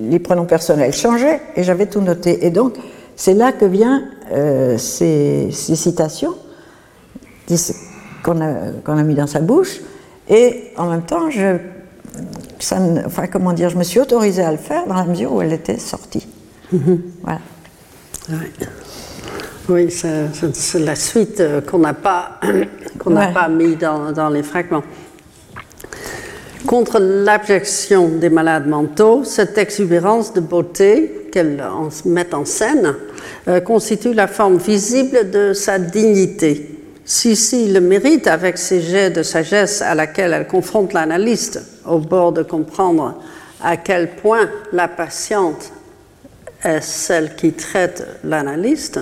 les, pronoms personnels changeaient, et j'avais tout noté. Et donc, c'est là que viennent ces, ces, citations qu'on a, qu'on a mis dans sa bouche, et en même temps, je, ça, enfin, comment dire, je me suis autorisée à le faire dans la mesure où elle était sortie. Voilà. Oui, c'est la suite euh, qu'on n'a pas, qu'on n'a pas mis dans, dans, les fragments. Contre l'abjection des malades mentaux, cette exubérance de beauté qu'elle met en scène euh, constitue la forme visible de sa dignité. Si, si, le mérite avec ses jets de sagesse à laquelle elle confronte l'analyste, au bord de comprendre à quel point la patiente est celle qui traite l'analyste,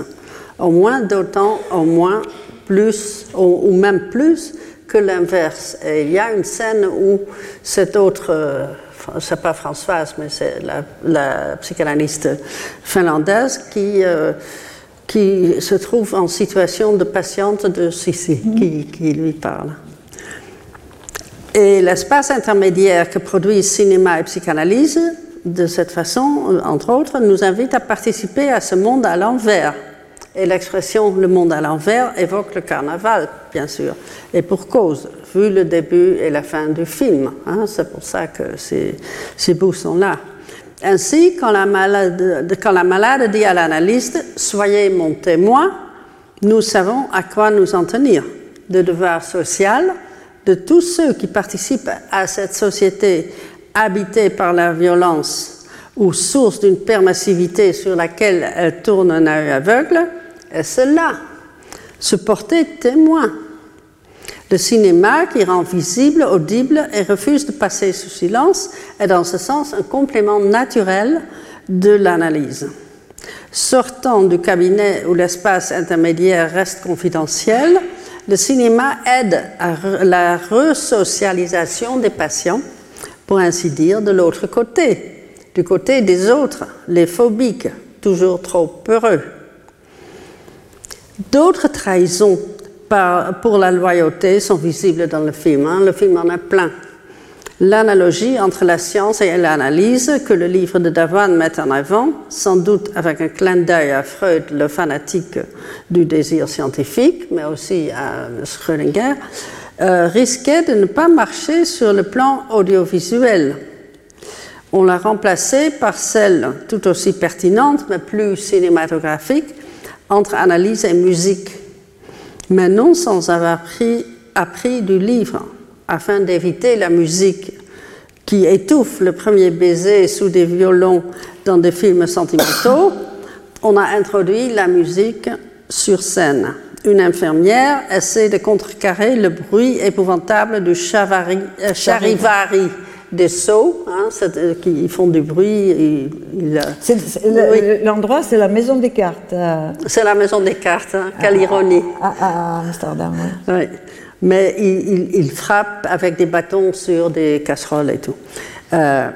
au moins d'autant, au moins plus, ou, même plus que l'inverse. Et il y a une scène où cette autre, euh, c'est pas Françoise, mais c'est la, psychanalyste finlandaise qui, euh, qui se trouve en situation de patiente de Sissi, qui, qui lui parle. Et l'espace intermédiaire que produisent cinéma et psychanalyse de cette façon, entre autres, nous invite à participer à ce monde à l'envers. Et l'expression le monde à l'envers évoque le carnaval, bien sûr. Et pour cause, vu le début et la fin du film. Hein, c'est pour ça que ces, bouts sont là. Ainsi, quand la, malade, quand la malade dit à l'analyste Soyez mon témoin, nous savons à quoi nous en tenir. De devoir social de tous ceux qui participent à cette société habitée par la violence ou source d'une permissivité sur laquelle elle tourne un œil aveugle, est cela, se porter témoin. Le cinéma qui rend visible, audible et refuse de passer sous silence est dans ce sens un complément naturel de l'analyse. Sortant du cabinet où l'espace intermédiaire reste confidentiel, le cinéma aide à la resocialisation des patients pour ainsi dire, de l'autre côté, du côté des autres, les phobiques, toujours trop peureux. D'autres trahisons pour la loyauté sont visibles dans le film. Hein. Le film en a plein. L'analogie entre la science et l'analyse que le livre de Davan met en avant, sans doute avec un clin d'œil à Freud, le fanatique du désir scientifique, mais aussi à Schrödinger, euh, risquait de ne pas marcher sur le plan audiovisuel. On l'a remplacé par celle tout aussi pertinente, mais plus cinématographique, entre analyse et musique, mais non sans avoir pris, appris du livre afin d'éviter la musique qui étouffe le premier baiser sous des violons dans des films sentimentaux, on a introduit la musique sur scène. Une infirmière essaie de contrecarrer le bruit épouvantable du chavari, euh, charivari des seaux, hein, euh, qui font du bruit. L'endroit, c'est la maison des cartes. C'est la maison des cartes, hein, quelle ironie. À, Amsterdam, oui mais il, frappe avec des bâtons sur des casseroles et tout. Euh,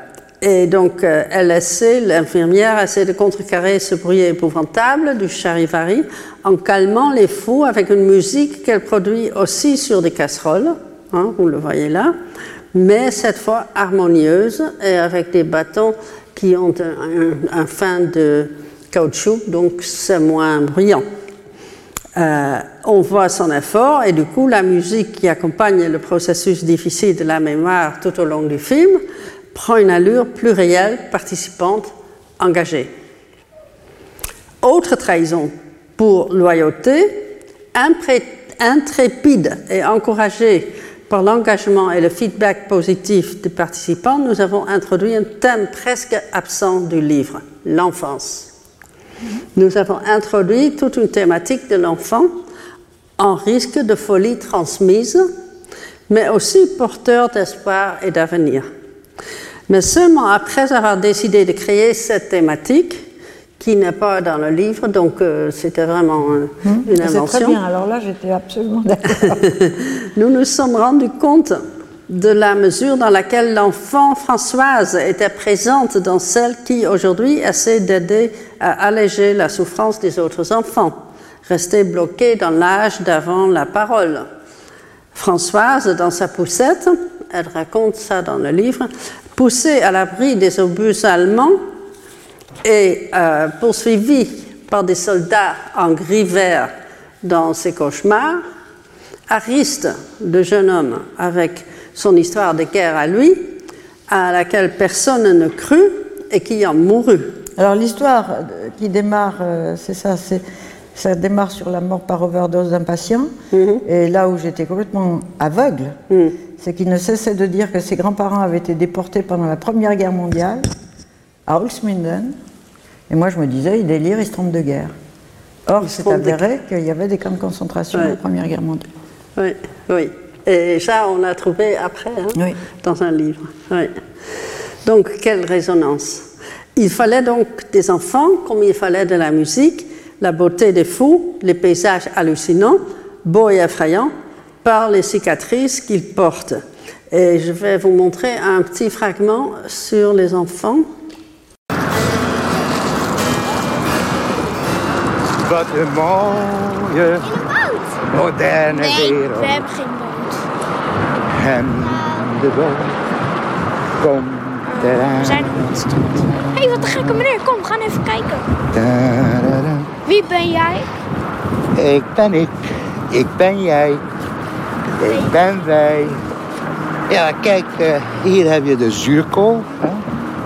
et donc, euh, elle essaie, l'infirmière essaie de contrecarrer ce bruit épouvantable du charivari en calmant les fous avec une musique qu'elle produit aussi sur des casseroles, hein, vous le voyez là, mais cette fois harmonieuse et avec des bâtons qui ont un, fin de caoutchouc, donc c'est moins bruyant. Euh, on voit son effort et du coup la musique qui accompagne le processus difficile de la mémoire tout au long du film prend une allure plus réelle, participante, engagée. Autre trahison pour loyauté, intrépide et encouragée par l'engagement et le feedback positif des participants, nous avons introduit un thème presque absent du livre, l'enfance. Nous avons introduit toute une thématique de l'enfant en risque de folie transmise, mais aussi porteur d'espoir et d'avenir. Mais seulement après avoir décidé de créer cette thématique, qui n'est pas dans le livre, donc euh, c'était vraiment euh, hmm. une invention. C'est très bien, alors là j'étais absolument d'accord. nous nous sommes rendus compte de la mesure dans laquelle l'enfant Françoise était présente dans celle qui aujourd'hui essaie d'aider à alléger la souffrance des autres enfants, restés bloqués dans l'âge d'avant la parole. Françoise, dans sa poussette, elle raconte ça dans le livre, poussée à l'abri des obus allemands et euh, poursuivie par des soldats en gris vert dans ses cauchemars, Ariste, le jeune homme avec son histoire de guerre à lui, à laquelle personne ne crut et qui en mourut. Alors l'histoire qui démarre, euh, c'est ça, c'est ça démarre sur la mort par overdose d'un patient. Mhm. Et là où j'étais complètement aveugle, mhm. c'est qu'il ne cessait de dire que ses grands-parents avaient été déportés pendant la Première Guerre mondiale à Holzminden. Et moi, je me disais, il délire, il se trompe de guerre. Or, c'est avéré qu'il y avait des camps de concentration à la Première Guerre mondiale. Oui, oui. Et ça, on l'a trouvé après, hein, dans un livre. Donc, quelle résonance. Il fallait donc des enfants, comme il fallait de la musique, la beauté des fous, les paysages hallucinants, beaux et effrayants, par les cicatrices qu'ils portent. Et je vais vous montrer un petit fragment sur les enfants. Wat een mooie moderne wereld. we hebben geen En de boot komt eraan. We zijn op het strand. Hé, hey, wat een gekke meneer. Kom, we gaan even kijken. Wie ben jij? Ik ben ik. Ik ben jij. Ik ben wij. Ja, kijk, uh, hier heb je de zuurkool. Hè?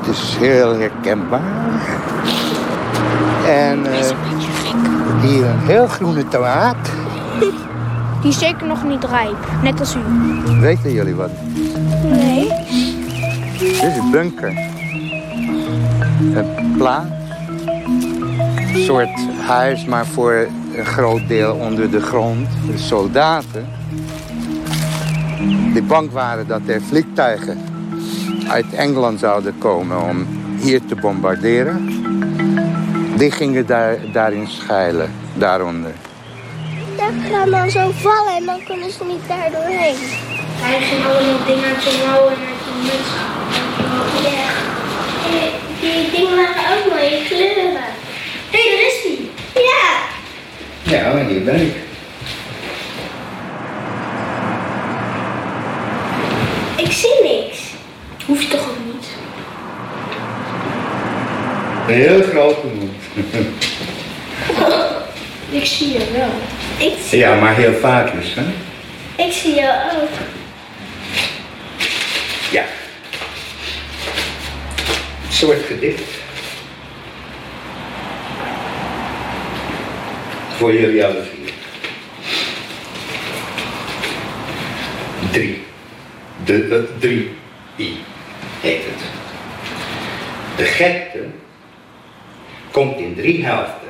Het is heel herkenbaar. En uh, hier een heel groene tomaat. Die is zeker nog niet rijp, net als u. Weten jullie wat? Nee. Dit is een bunker. Een plaats. Een soort huis, maar voor een groot deel onder de grond. De soldaten. Die bang waren dat er vliegtuigen uit Engeland zouden komen om hier te bombarderen. Die gingen daar, daarin schuilen, daaronder. Dat gaan dan zo vallen en dan kunnen ze niet daar doorheen. Hij ging allemaal dingen uit zijn mouwen en uit zijn muts. Ja, die dingen waren ook mooie kleuren. Hé, hey, daar is hij. Ja. Ja, maar hier ben ik. Ik zie niks. Hoeft toch ook niet? Een heel groot Ja, maar heel vaak dus, hè? ik zie jou ook. Ja. Een soort gedicht. Voor jullie alle vier. Drie. De, de drie I heet het. De gekte komt in drie helften.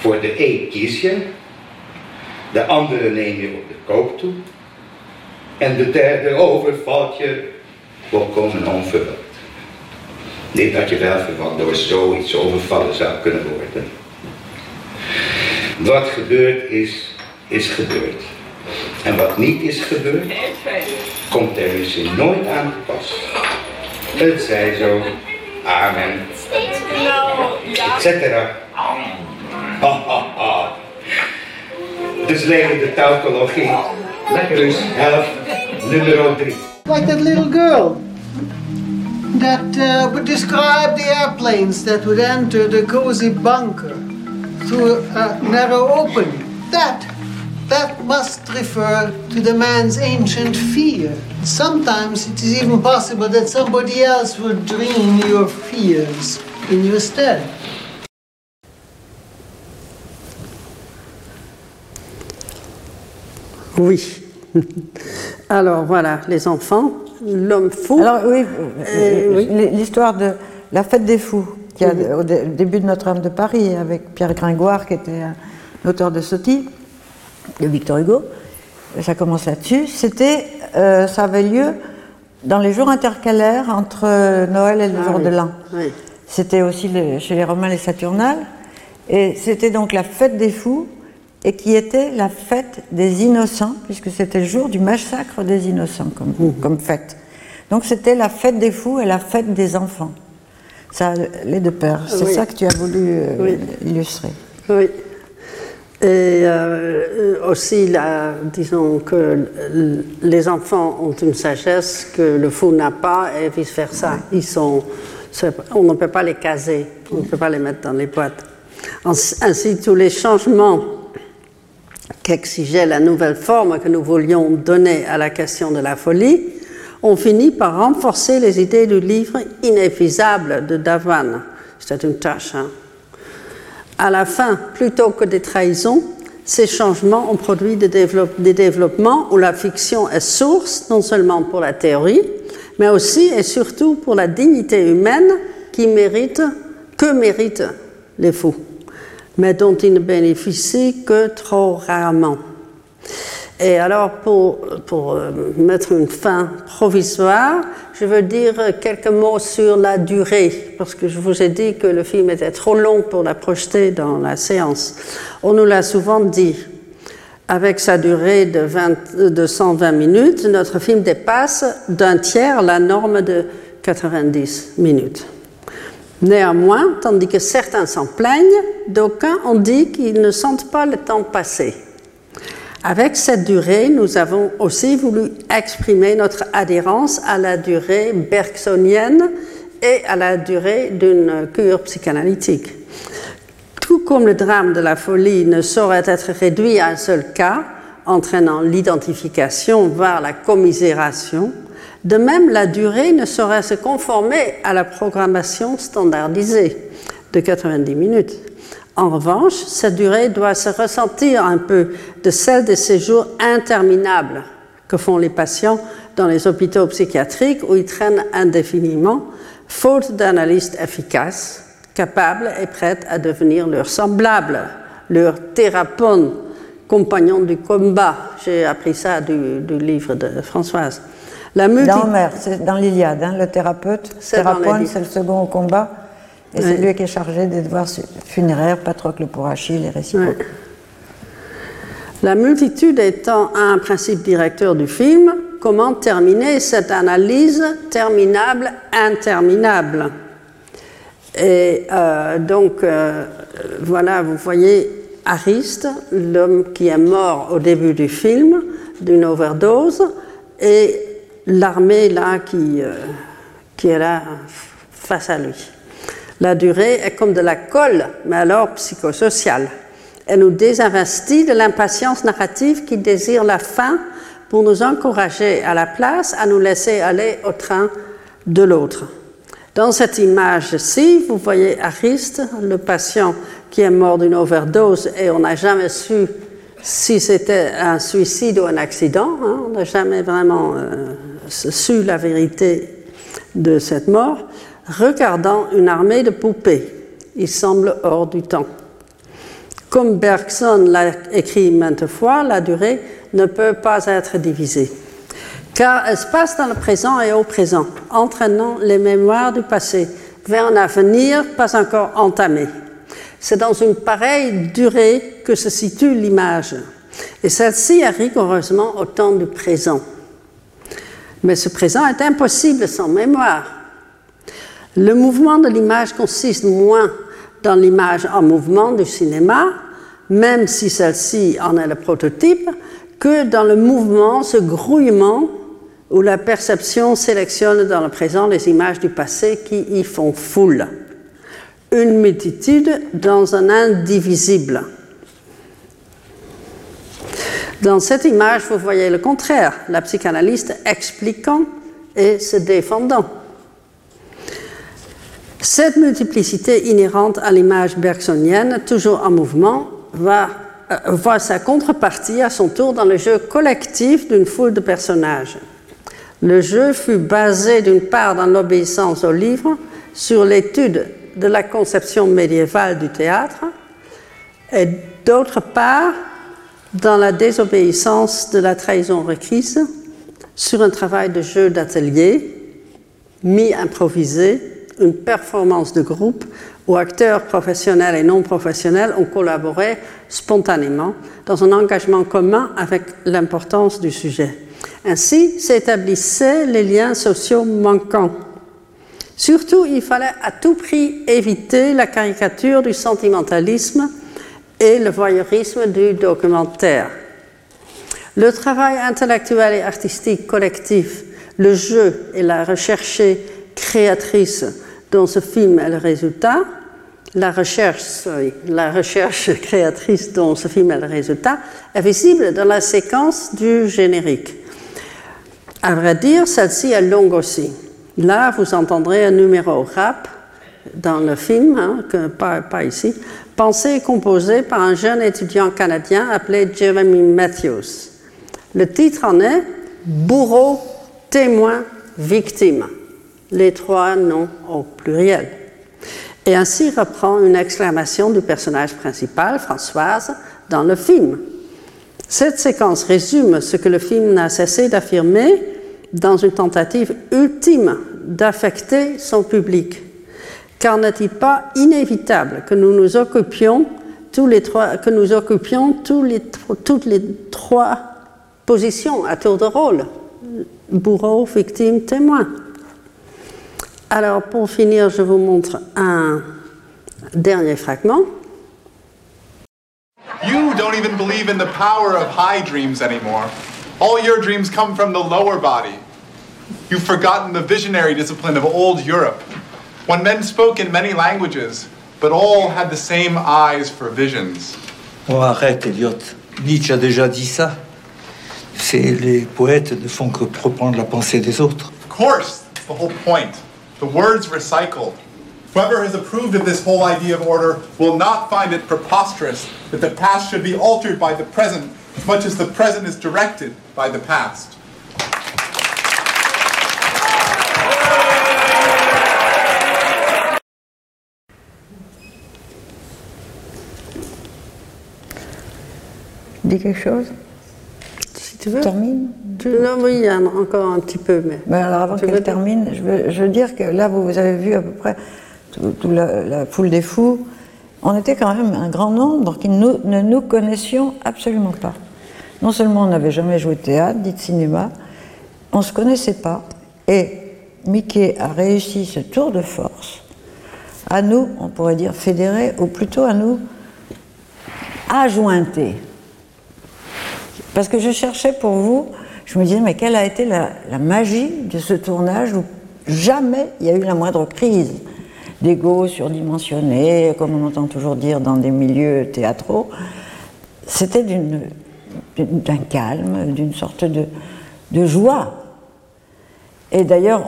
Voor de E kies je, de andere neem je op de koop toe en de derde overvalt je volkomen onverwacht. Dit had je wel verwacht door zoiets overvallen zou kunnen worden. Wat gebeurd is, is gebeurd. En wat niet is gebeurd, komt er misschien nooit aan te pas. Het zij zo. Amen. Etc. Ha, ha, de tautologie. Lekker dus, helft, nummer drie. Like that little girl that uh, would describe the airplanes that would enter the cozy bunker through a narrow opening. That, that must refer to the man's ancient fear. Sometimes it is even possible that somebody else would dream your fears in your stead. Oui. Alors voilà, les enfants, l'homme fou. Alors oui, Euh, oui. l'histoire de la fête des fous, qui a, au, dé- au début de Notre-Dame de Paris, avec Pierre Gringoire, qui était un auteur de Sotti, de Victor Hugo, ça commence là-dessus. C'était, euh, ça avait lieu dans les jours intercalaires entre Noël et le Ah jour oui, de l'an. oui. C'était aussi le- chez les Romains les Saturnales. Et c'était donc la fête des fous, et qui était la fête des innocents, puisque c'était le jour du massacre des innocents comme, comme fête. Donc c'était la fête des fous et la fête des enfants. Ça, les deux pères. C'est Oui. ça que tu as voulu euh, Oui. illustrer. Oui. Et euh, aussi, disons que les enfants ont une sagesse que le fou n'a pas et vice-versa. Ils sont, on ne peut pas les caser, on ne peut pas les mettre dans les boîtes. Ainsi, tous les changements qu'exigeait la nouvelle forme que nous voulions donner à la question de la folie ont fini par renforcer les idées du livre inépuisable de Davan. C'était une tâche. hein. À la fin, plutôt que des trahisons, ces changements ont produit des, des développements où la fiction est source non seulement pour la théorie, mais aussi et surtout pour la dignité humaine qui mérite, que méritent les fous, mais dont ils ne bénéficient que trop rarement. Et alors, pour, euh, mettre une fin provisoire, je veux dire quelques mots sur la durée, parce que je vous ai dit que le film était trop long pour la projeter dans la séance. On nous l'a souvent dit. Avec sa durée de, 20 de 120 minutes, notre film dépasse d'un tiers la norme de 90 minutes. Néanmoins, tandis que certains s'en plaignent, d'aucuns ont dit qu'ils ne sentent pas le temps passer. Avec cette durée, nous avons aussi voulu exprimer notre adhérence à la durée bergsonienne et à la durée d'une cure psychanalytique. Tout comme le drame de la folie ne saurait être réduit à un seul cas, entraînant l'identification, voire la commisération, de même la durée ne saurait se conformer à la programmation standardisée de 90 minutes. En revanche, cette durée doit se ressentir un peu de celle des séjours interminables que font les patients dans les hôpitaux psychiatriques où ils traînent indéfiniment, faute d'analystes efficaces, capables et prêts à devenir leurs semblables, leurs thérapeutes, compagnons du combat. J'ai appris ça du livre de Françoise. La multi- Dans Homère, c'est dans l'Iliade, hein, le thérapeute. L'Iliade. c'est le second au combat. Et c'est lui qui est chargé des devoirs funéraires, Patrocle pour Achille et réciproques. La multitude étant un principe directeur du film, comment terminer cette analyse terminable, interminable? Et euh, donc, euh, voilà, vous voyez Ariste, l'homme qui est mort au début du film d'une overdose, et l'armée là qui, euh, qui est là face à lui. La durée est comme de la colle, mais alors psychosociale. Elle nous désinvestit de l'impatience narrative qui désire la fin pour nous encourager à la place à nous laisser aller au train de l'autre. Dans cette image-ci, vous voyez Ariste, le patient qui est mort d'une overdose et on n'a jamais su si c'était un suicide ou un accident. hein. On n'a jamais vraiment euh, su la vérité de cette mort, regardant une armée de poupées. Il semble hors du temps. Comme Bergson l'a écrit maintes fois, la durée ne peut pas être divisée, car elle se passe dans le présent et au présent, entraînant les mémoires du passé vers un avenir pas encore entamé. C'est dans une pareille durée que se situe l'image, et celle-ci est rigoureusement au temps du présent. Mais ce présent est impossible sans mémoire. Le mouvement de l'image consiste moins dans l'image en mouvement du cinéma, même si celle-ci en est le prototype, que dans le mouvement, ce grouillement où la perception sélectionne dans le présent les images du passé qui y font foule. Une multitude dans un indivisible. Dans cette image, vous voyez le contraire, la psychanalyste expliquant et se défendant. Cette multiplicité inhérente à l'image bergsonienne, toujours en mouvement, va euh, voit sa contrepartie à son tour dans le jeu collectif d'une foule de personnages. Le jeu fut basé d'une part dans l'obéissance au livre, sur l'étude de la conception médiévale du théâtre, et d'autre part dans la désobéissance de la trahison requise, sur un travail de jeu d'atelier, mi-improvisé, une performance de groupe où acteurs professionnels et non professionnels ont collaboré spontanément dans un engagement commun avec l'importance du sujet. Ainsi s'établissaient les liens sociaux manquants. Surtout, il fallait à tout prix éviter la caricature du sentimentalisme et le voyeurisme du documentaire. Le travail intellectuel et artistique collectif, le jeu et la recherche créatrice dont ce film est le résultat, la recherche, la recherche créatrice dont ce film est le résultat, est visible dans la séquence du générique. À vrai dire, celle-ci est longue aussi. Là, vous entendrez un numéro rap dans le film, hein, pas ici, pensé et composé par un jeune étudiant canadien appelé Jeremy Matthews. Le titre en est Bourreau, témoin, victime. Les trois noms au pluriel. Et ainsi reprend une exclamation du personnage principal, Françoise, dans le film. Cette séquence résume ce que le film n'a cessé d'affirmer dans une tentative ultime d'affecter son public. Car n'est-il pas inévitable que nous nous occupions tous les trois, toutes les trois positions à tour de rôle bourreau, victime, témoin? Alors, pour finir, je vous montre un dernier fragment. You don't even believe in the power of high dreams anymore. All your dreams come from the lower body. You've forgotten the visionary discipline of old Europe, when men spoke in many languages, but all had the same eyes for visions. Oh, arrête, Elliot. Nietzsche a déjà dit ça. C'est les poètes ne font que reprendre la pensée des autres. Of course, that's the whole point. The words recycled. Whoever has approved of this whole idea of order will not find it preposterous that the past should be altered by the present as much as the present is directed by the past. Dis quelque chose Si tu veux. Termine Tu- Non, oui, il y en a encore un petit peu, mais. Ben alors avant qu'elle termine, je veux, je veux dire que là, vous, vous avez vu à peu près toute la, la foule des fous. On était quand même un grand nombre qui nous- ne nous connaissions absolument pas. Non seulement on n'avait jamais joué de théâtre, dit de cinéma, on ne se connaissait pas. Et Mickey a réussi ce tour de force à nous, on pourrait dire fédérer, ou plutôt à nous ajointer. Parce que je cherchais pour vous, je me disais, mais quelle a été la, magie de ce tournage où jamais il y a eu la moindre crise. d'ego surdimensionné, comme on entend toujours dire dans des milieux théâtraux. C'était d'un calme, d'une sorte de, joie. Et d'ailleurs,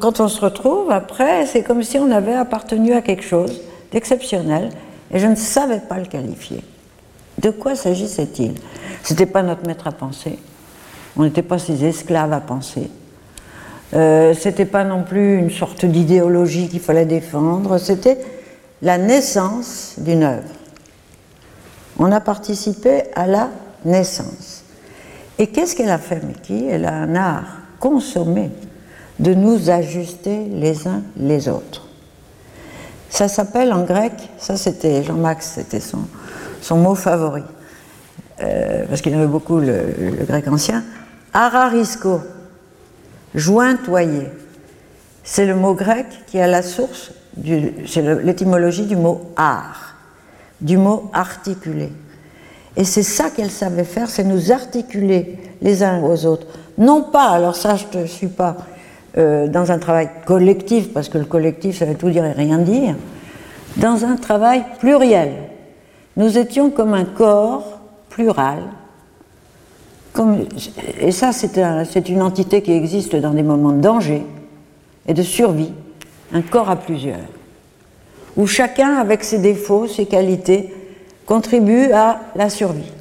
quand on se retrouve après, c'est comme si on avait appartenu à quelque chose d'exceptionnel, et je ne savais pas le qualifier. De quoi s'agissait-il? C'était pas notre maître à penser. On n'était pas ses esclaves à penser. Euh, c'était pas non plus une sorte d'idéologie qu'il fallait défendre. C'était la naissance d'une œuvre. On a participé à la naissance. Et qu'est-ce qu'elle a fait, Mickey? Elle a un art consommé de nous ajuster les uns les autres. Ça s'appelle en grec, ça c'était Jean-Max, c'était son, son mot favori, euh, parce qu'il aimait beaucoup le, grec ancien, ararisko, jointoyer. C'est le mot grec qui est à la source, c'est l'étymologie du mot art, du mot articuler. Et c'est ça qu'elle savait faire, c'est nous articuler les uns aux autres. Non pas, alors ça je ne suis pas euh, dans un travail collectif, parce que le collectif ça veut tout dire et rien dire, dans un travail pluriel. Nous étions comme un corps plural, et ça c'est une entité qui existe dans des moments de danger et de survie, un corps à plusieurs, où chacun avec ses défauts, ses qualités, contribue à la survie.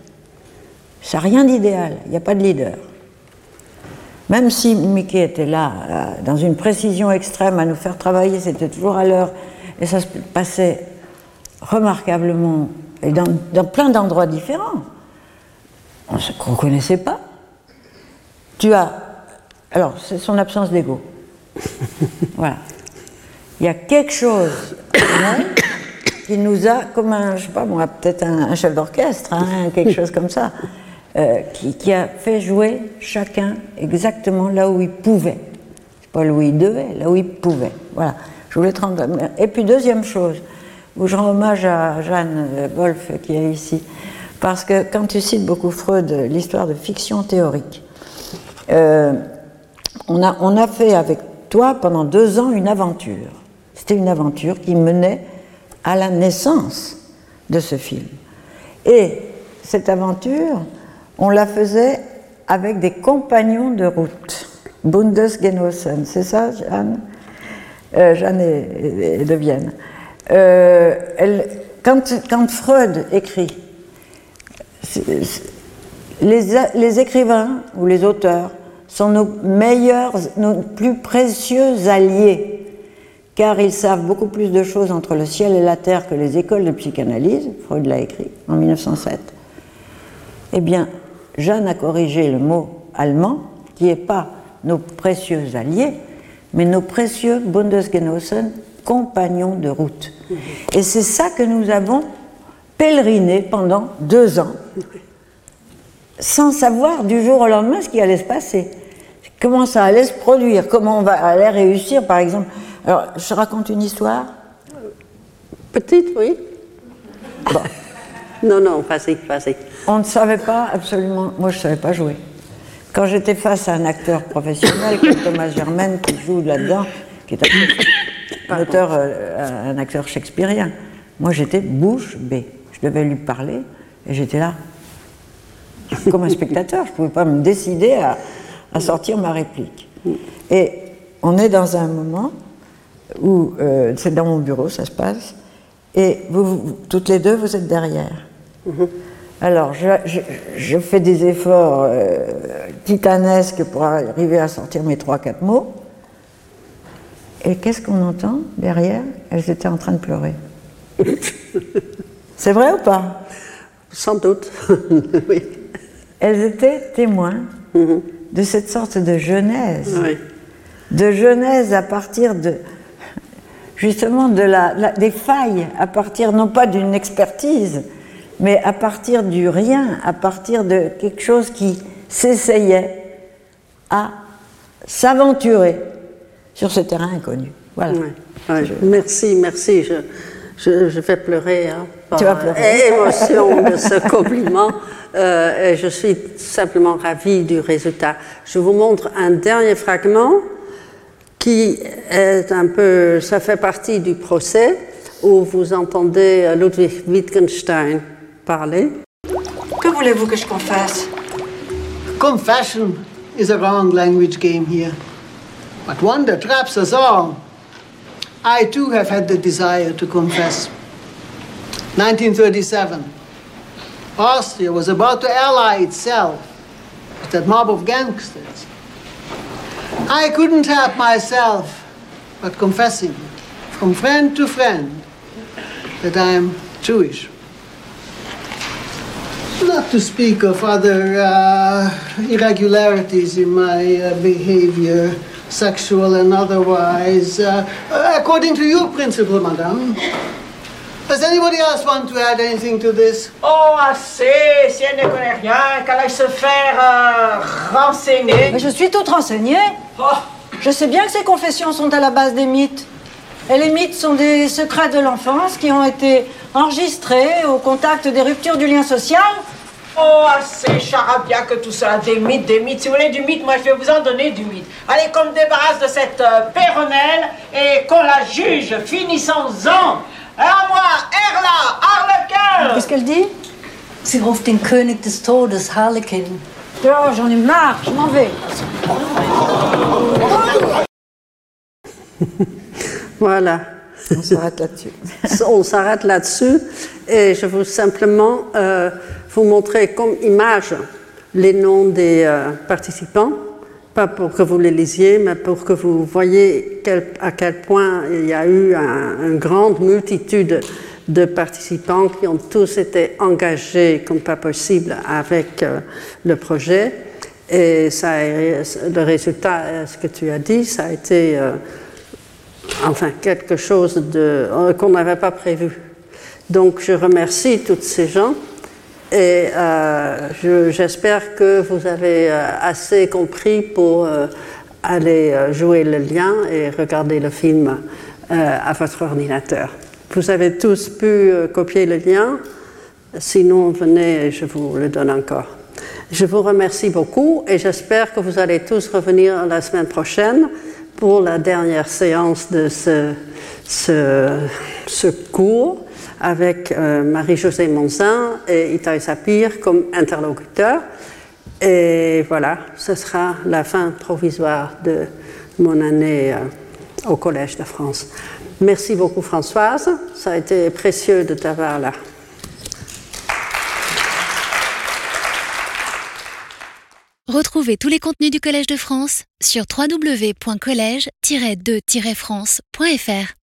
Ça n'a rien d'idéal, il n'y a pas de leader. Même si Mickey était là, euh, dans une précision extrême, à nous faire travailler, c'était toujours à l'heure, et ça se passait remarquablement, et dans, dans plein d'endroits différents, on ne connaissait pas. Tu as. Alors, c'est son absence d'ego. voilà. Il y a quelque chose qui nous a, comme un, je sais pas moi, peut-être un, un chef d'orchestre, hein, quelque chose comme ça, euh, qui, qui a fait jouer chacun exactement là où il pouvait. C'est pas là où il devait, là où il pouvait. Voilà. Je voulais te rendre. Et puis deuxième chose, je rends hommage à Jeanne euh, Wolf qui est ici, parce que quand tu cites beaucoup Freud, l'histoire de fiction théorique, euh, on, a, fait avec toi pendant deux ans une aventure. C'était une aventure qui menait à la naissance de ce film. Et cette aventure, on la faisait avec des compagnons de route. Bundesgenossen, c'est ça, Jeanne? Euh, Jeanne est de Vienne. Euh, quand, Freud écrit, les, les écrivains ou les auteurs sont nos meilleurs, nos plus précieux alliés, car ils savent beaucoup plus de choses entre le ciel et la terre que les écoles de psychanalyse. Freud l'a écrit en 1907. Eh bien, Jeanne a corrigé le mot allemand, qui n'est pas nos précieux alliés, mais nos précieux Bundesgenossen, compagnons de route. Et c'est ça que nous avons pèleriné pendant deux ans, sans savoir du jour au lendemain ce qui allait se passer, comment ça allait se produire, comment on va, allait réussir, par exemple. Alors, je raconte une histoire Petite, oui. Bon. Non, non, vas-y, vas-y. On ne savait pas absolument, moi je ne savais pas jouer. Quand j'étais face à un acteur professionnel comme Thomas Germain qui joue là-dedans, qui est un, auteur, euh, un acteur shakespearien, moi j'étais bouche bée. Je devais lui parler et j'étais là comme un spectateur. Je ne pouvais pas me décider à, à sortir ma réplique. Et on est dans un moment où euh, c'est dans mon bureau, ça se passe, et vous, vous- toutes les deux, vous êtes derrière. Alors, je, je- je fais des efforts euh, titanesques pour arriver à sortir mes trois, quatre mots. Et qu'est-ce qu'on entend derrière Elles étaient en train de pleurer. C'est vrai ou pas? Sans doute. oui. Elles étaient témoins de cette sorte de genèse. Oui. De genèse à partir de, justement, de la, la- des failles, à partir non pas d'une expertise, mais à partir du rien, à partir de quelque chose qui s'essayait à s'aventurer sur ce terrain inconnu. Voilà. Ouais, ouais, Merci, merci. Je, je, je vais pleurer hein, par Tu vas pleurer. émotion de ce compliment. Euh, et je suis simplement ravie du résultat. Je vous montre un dernier fragment qui est un peu, ça fait partie du procès où vous entendez Ludwig Wittgenstein parler. Que voulez-vous que je confesse Confession is a wrong language game here, but one that traps us all. I too have had the desire to confess. 1937. Austria was about to ally itself with that mob of gangsters. I couldn't help myself but confessing from friend to friend that I am Jewish. Not to speak of other uh, irregularities in my uh, behavior, sexual and otherwise, uh, according to your principle, madame. Does anybody else want to add anything to this? Oh, assez Si elle ne connaît rien, qu'elle aille se faire euh, renseigner. Mais je suis toute renseignée. Je sais bien que ces confessions sont à la base des mythes. Et les mythes sont des secrets de l'enfance qui ont été enregistrés au contact des ruptures du lien social. Oh, assez charabia que tout ça. Des mythes, des mythes. Si vous voulez du mythe, moi je vais vous en donner du mythe. Allez, qu'on me débarrasse de cette euh, péronnelle et qu'on la juge. Finissons-en. À moi, Erla, Harlequin Qu'est-ce qu'elle dit? Sie ruft den König des Todes, Harlekin. Oh, j'en ai marre, je m'en vais. Voilà. On s'arrête là-dessus. On s'arrête là-dessus et je veux simplement euh, vous montrer comme image les noms des euh, participants, pas pour que vous les lisiez, mais pour que vous voyez à quel point il y a eu un- une grande multitude de participants qui ont tous été engagés comme pas possible avec euh, le projet. Et ça, le résultat, euh, ce que tu as dit, ça a été enfin quelque chose qu'on n'avait pas prévu. Donc je remercie toutes ces gens et euh, je- j'espère que vous avez euh, assez compris pour euh, aller jouer le lien et regarder le film à votre ordinateur. Vous avez tous pu copier le lien, sinon venez et je vous le donne encore. Je vous remercie beaucoup et j'espère que vous allez tous revenir la semaine prochaine pour la dernière séance de ce cours avec euh, Marie-Josée Monzin et Itaï Sapir comme interlocuteurs. Et voilà, ce sera la fin provisoire de mon année euh, au Collège de France. Merci beaucoup Françoise, ça a été précieux de t'avoir là. Retrouvez tous les contenus du Collège de France sur www.colège-2-france.fr.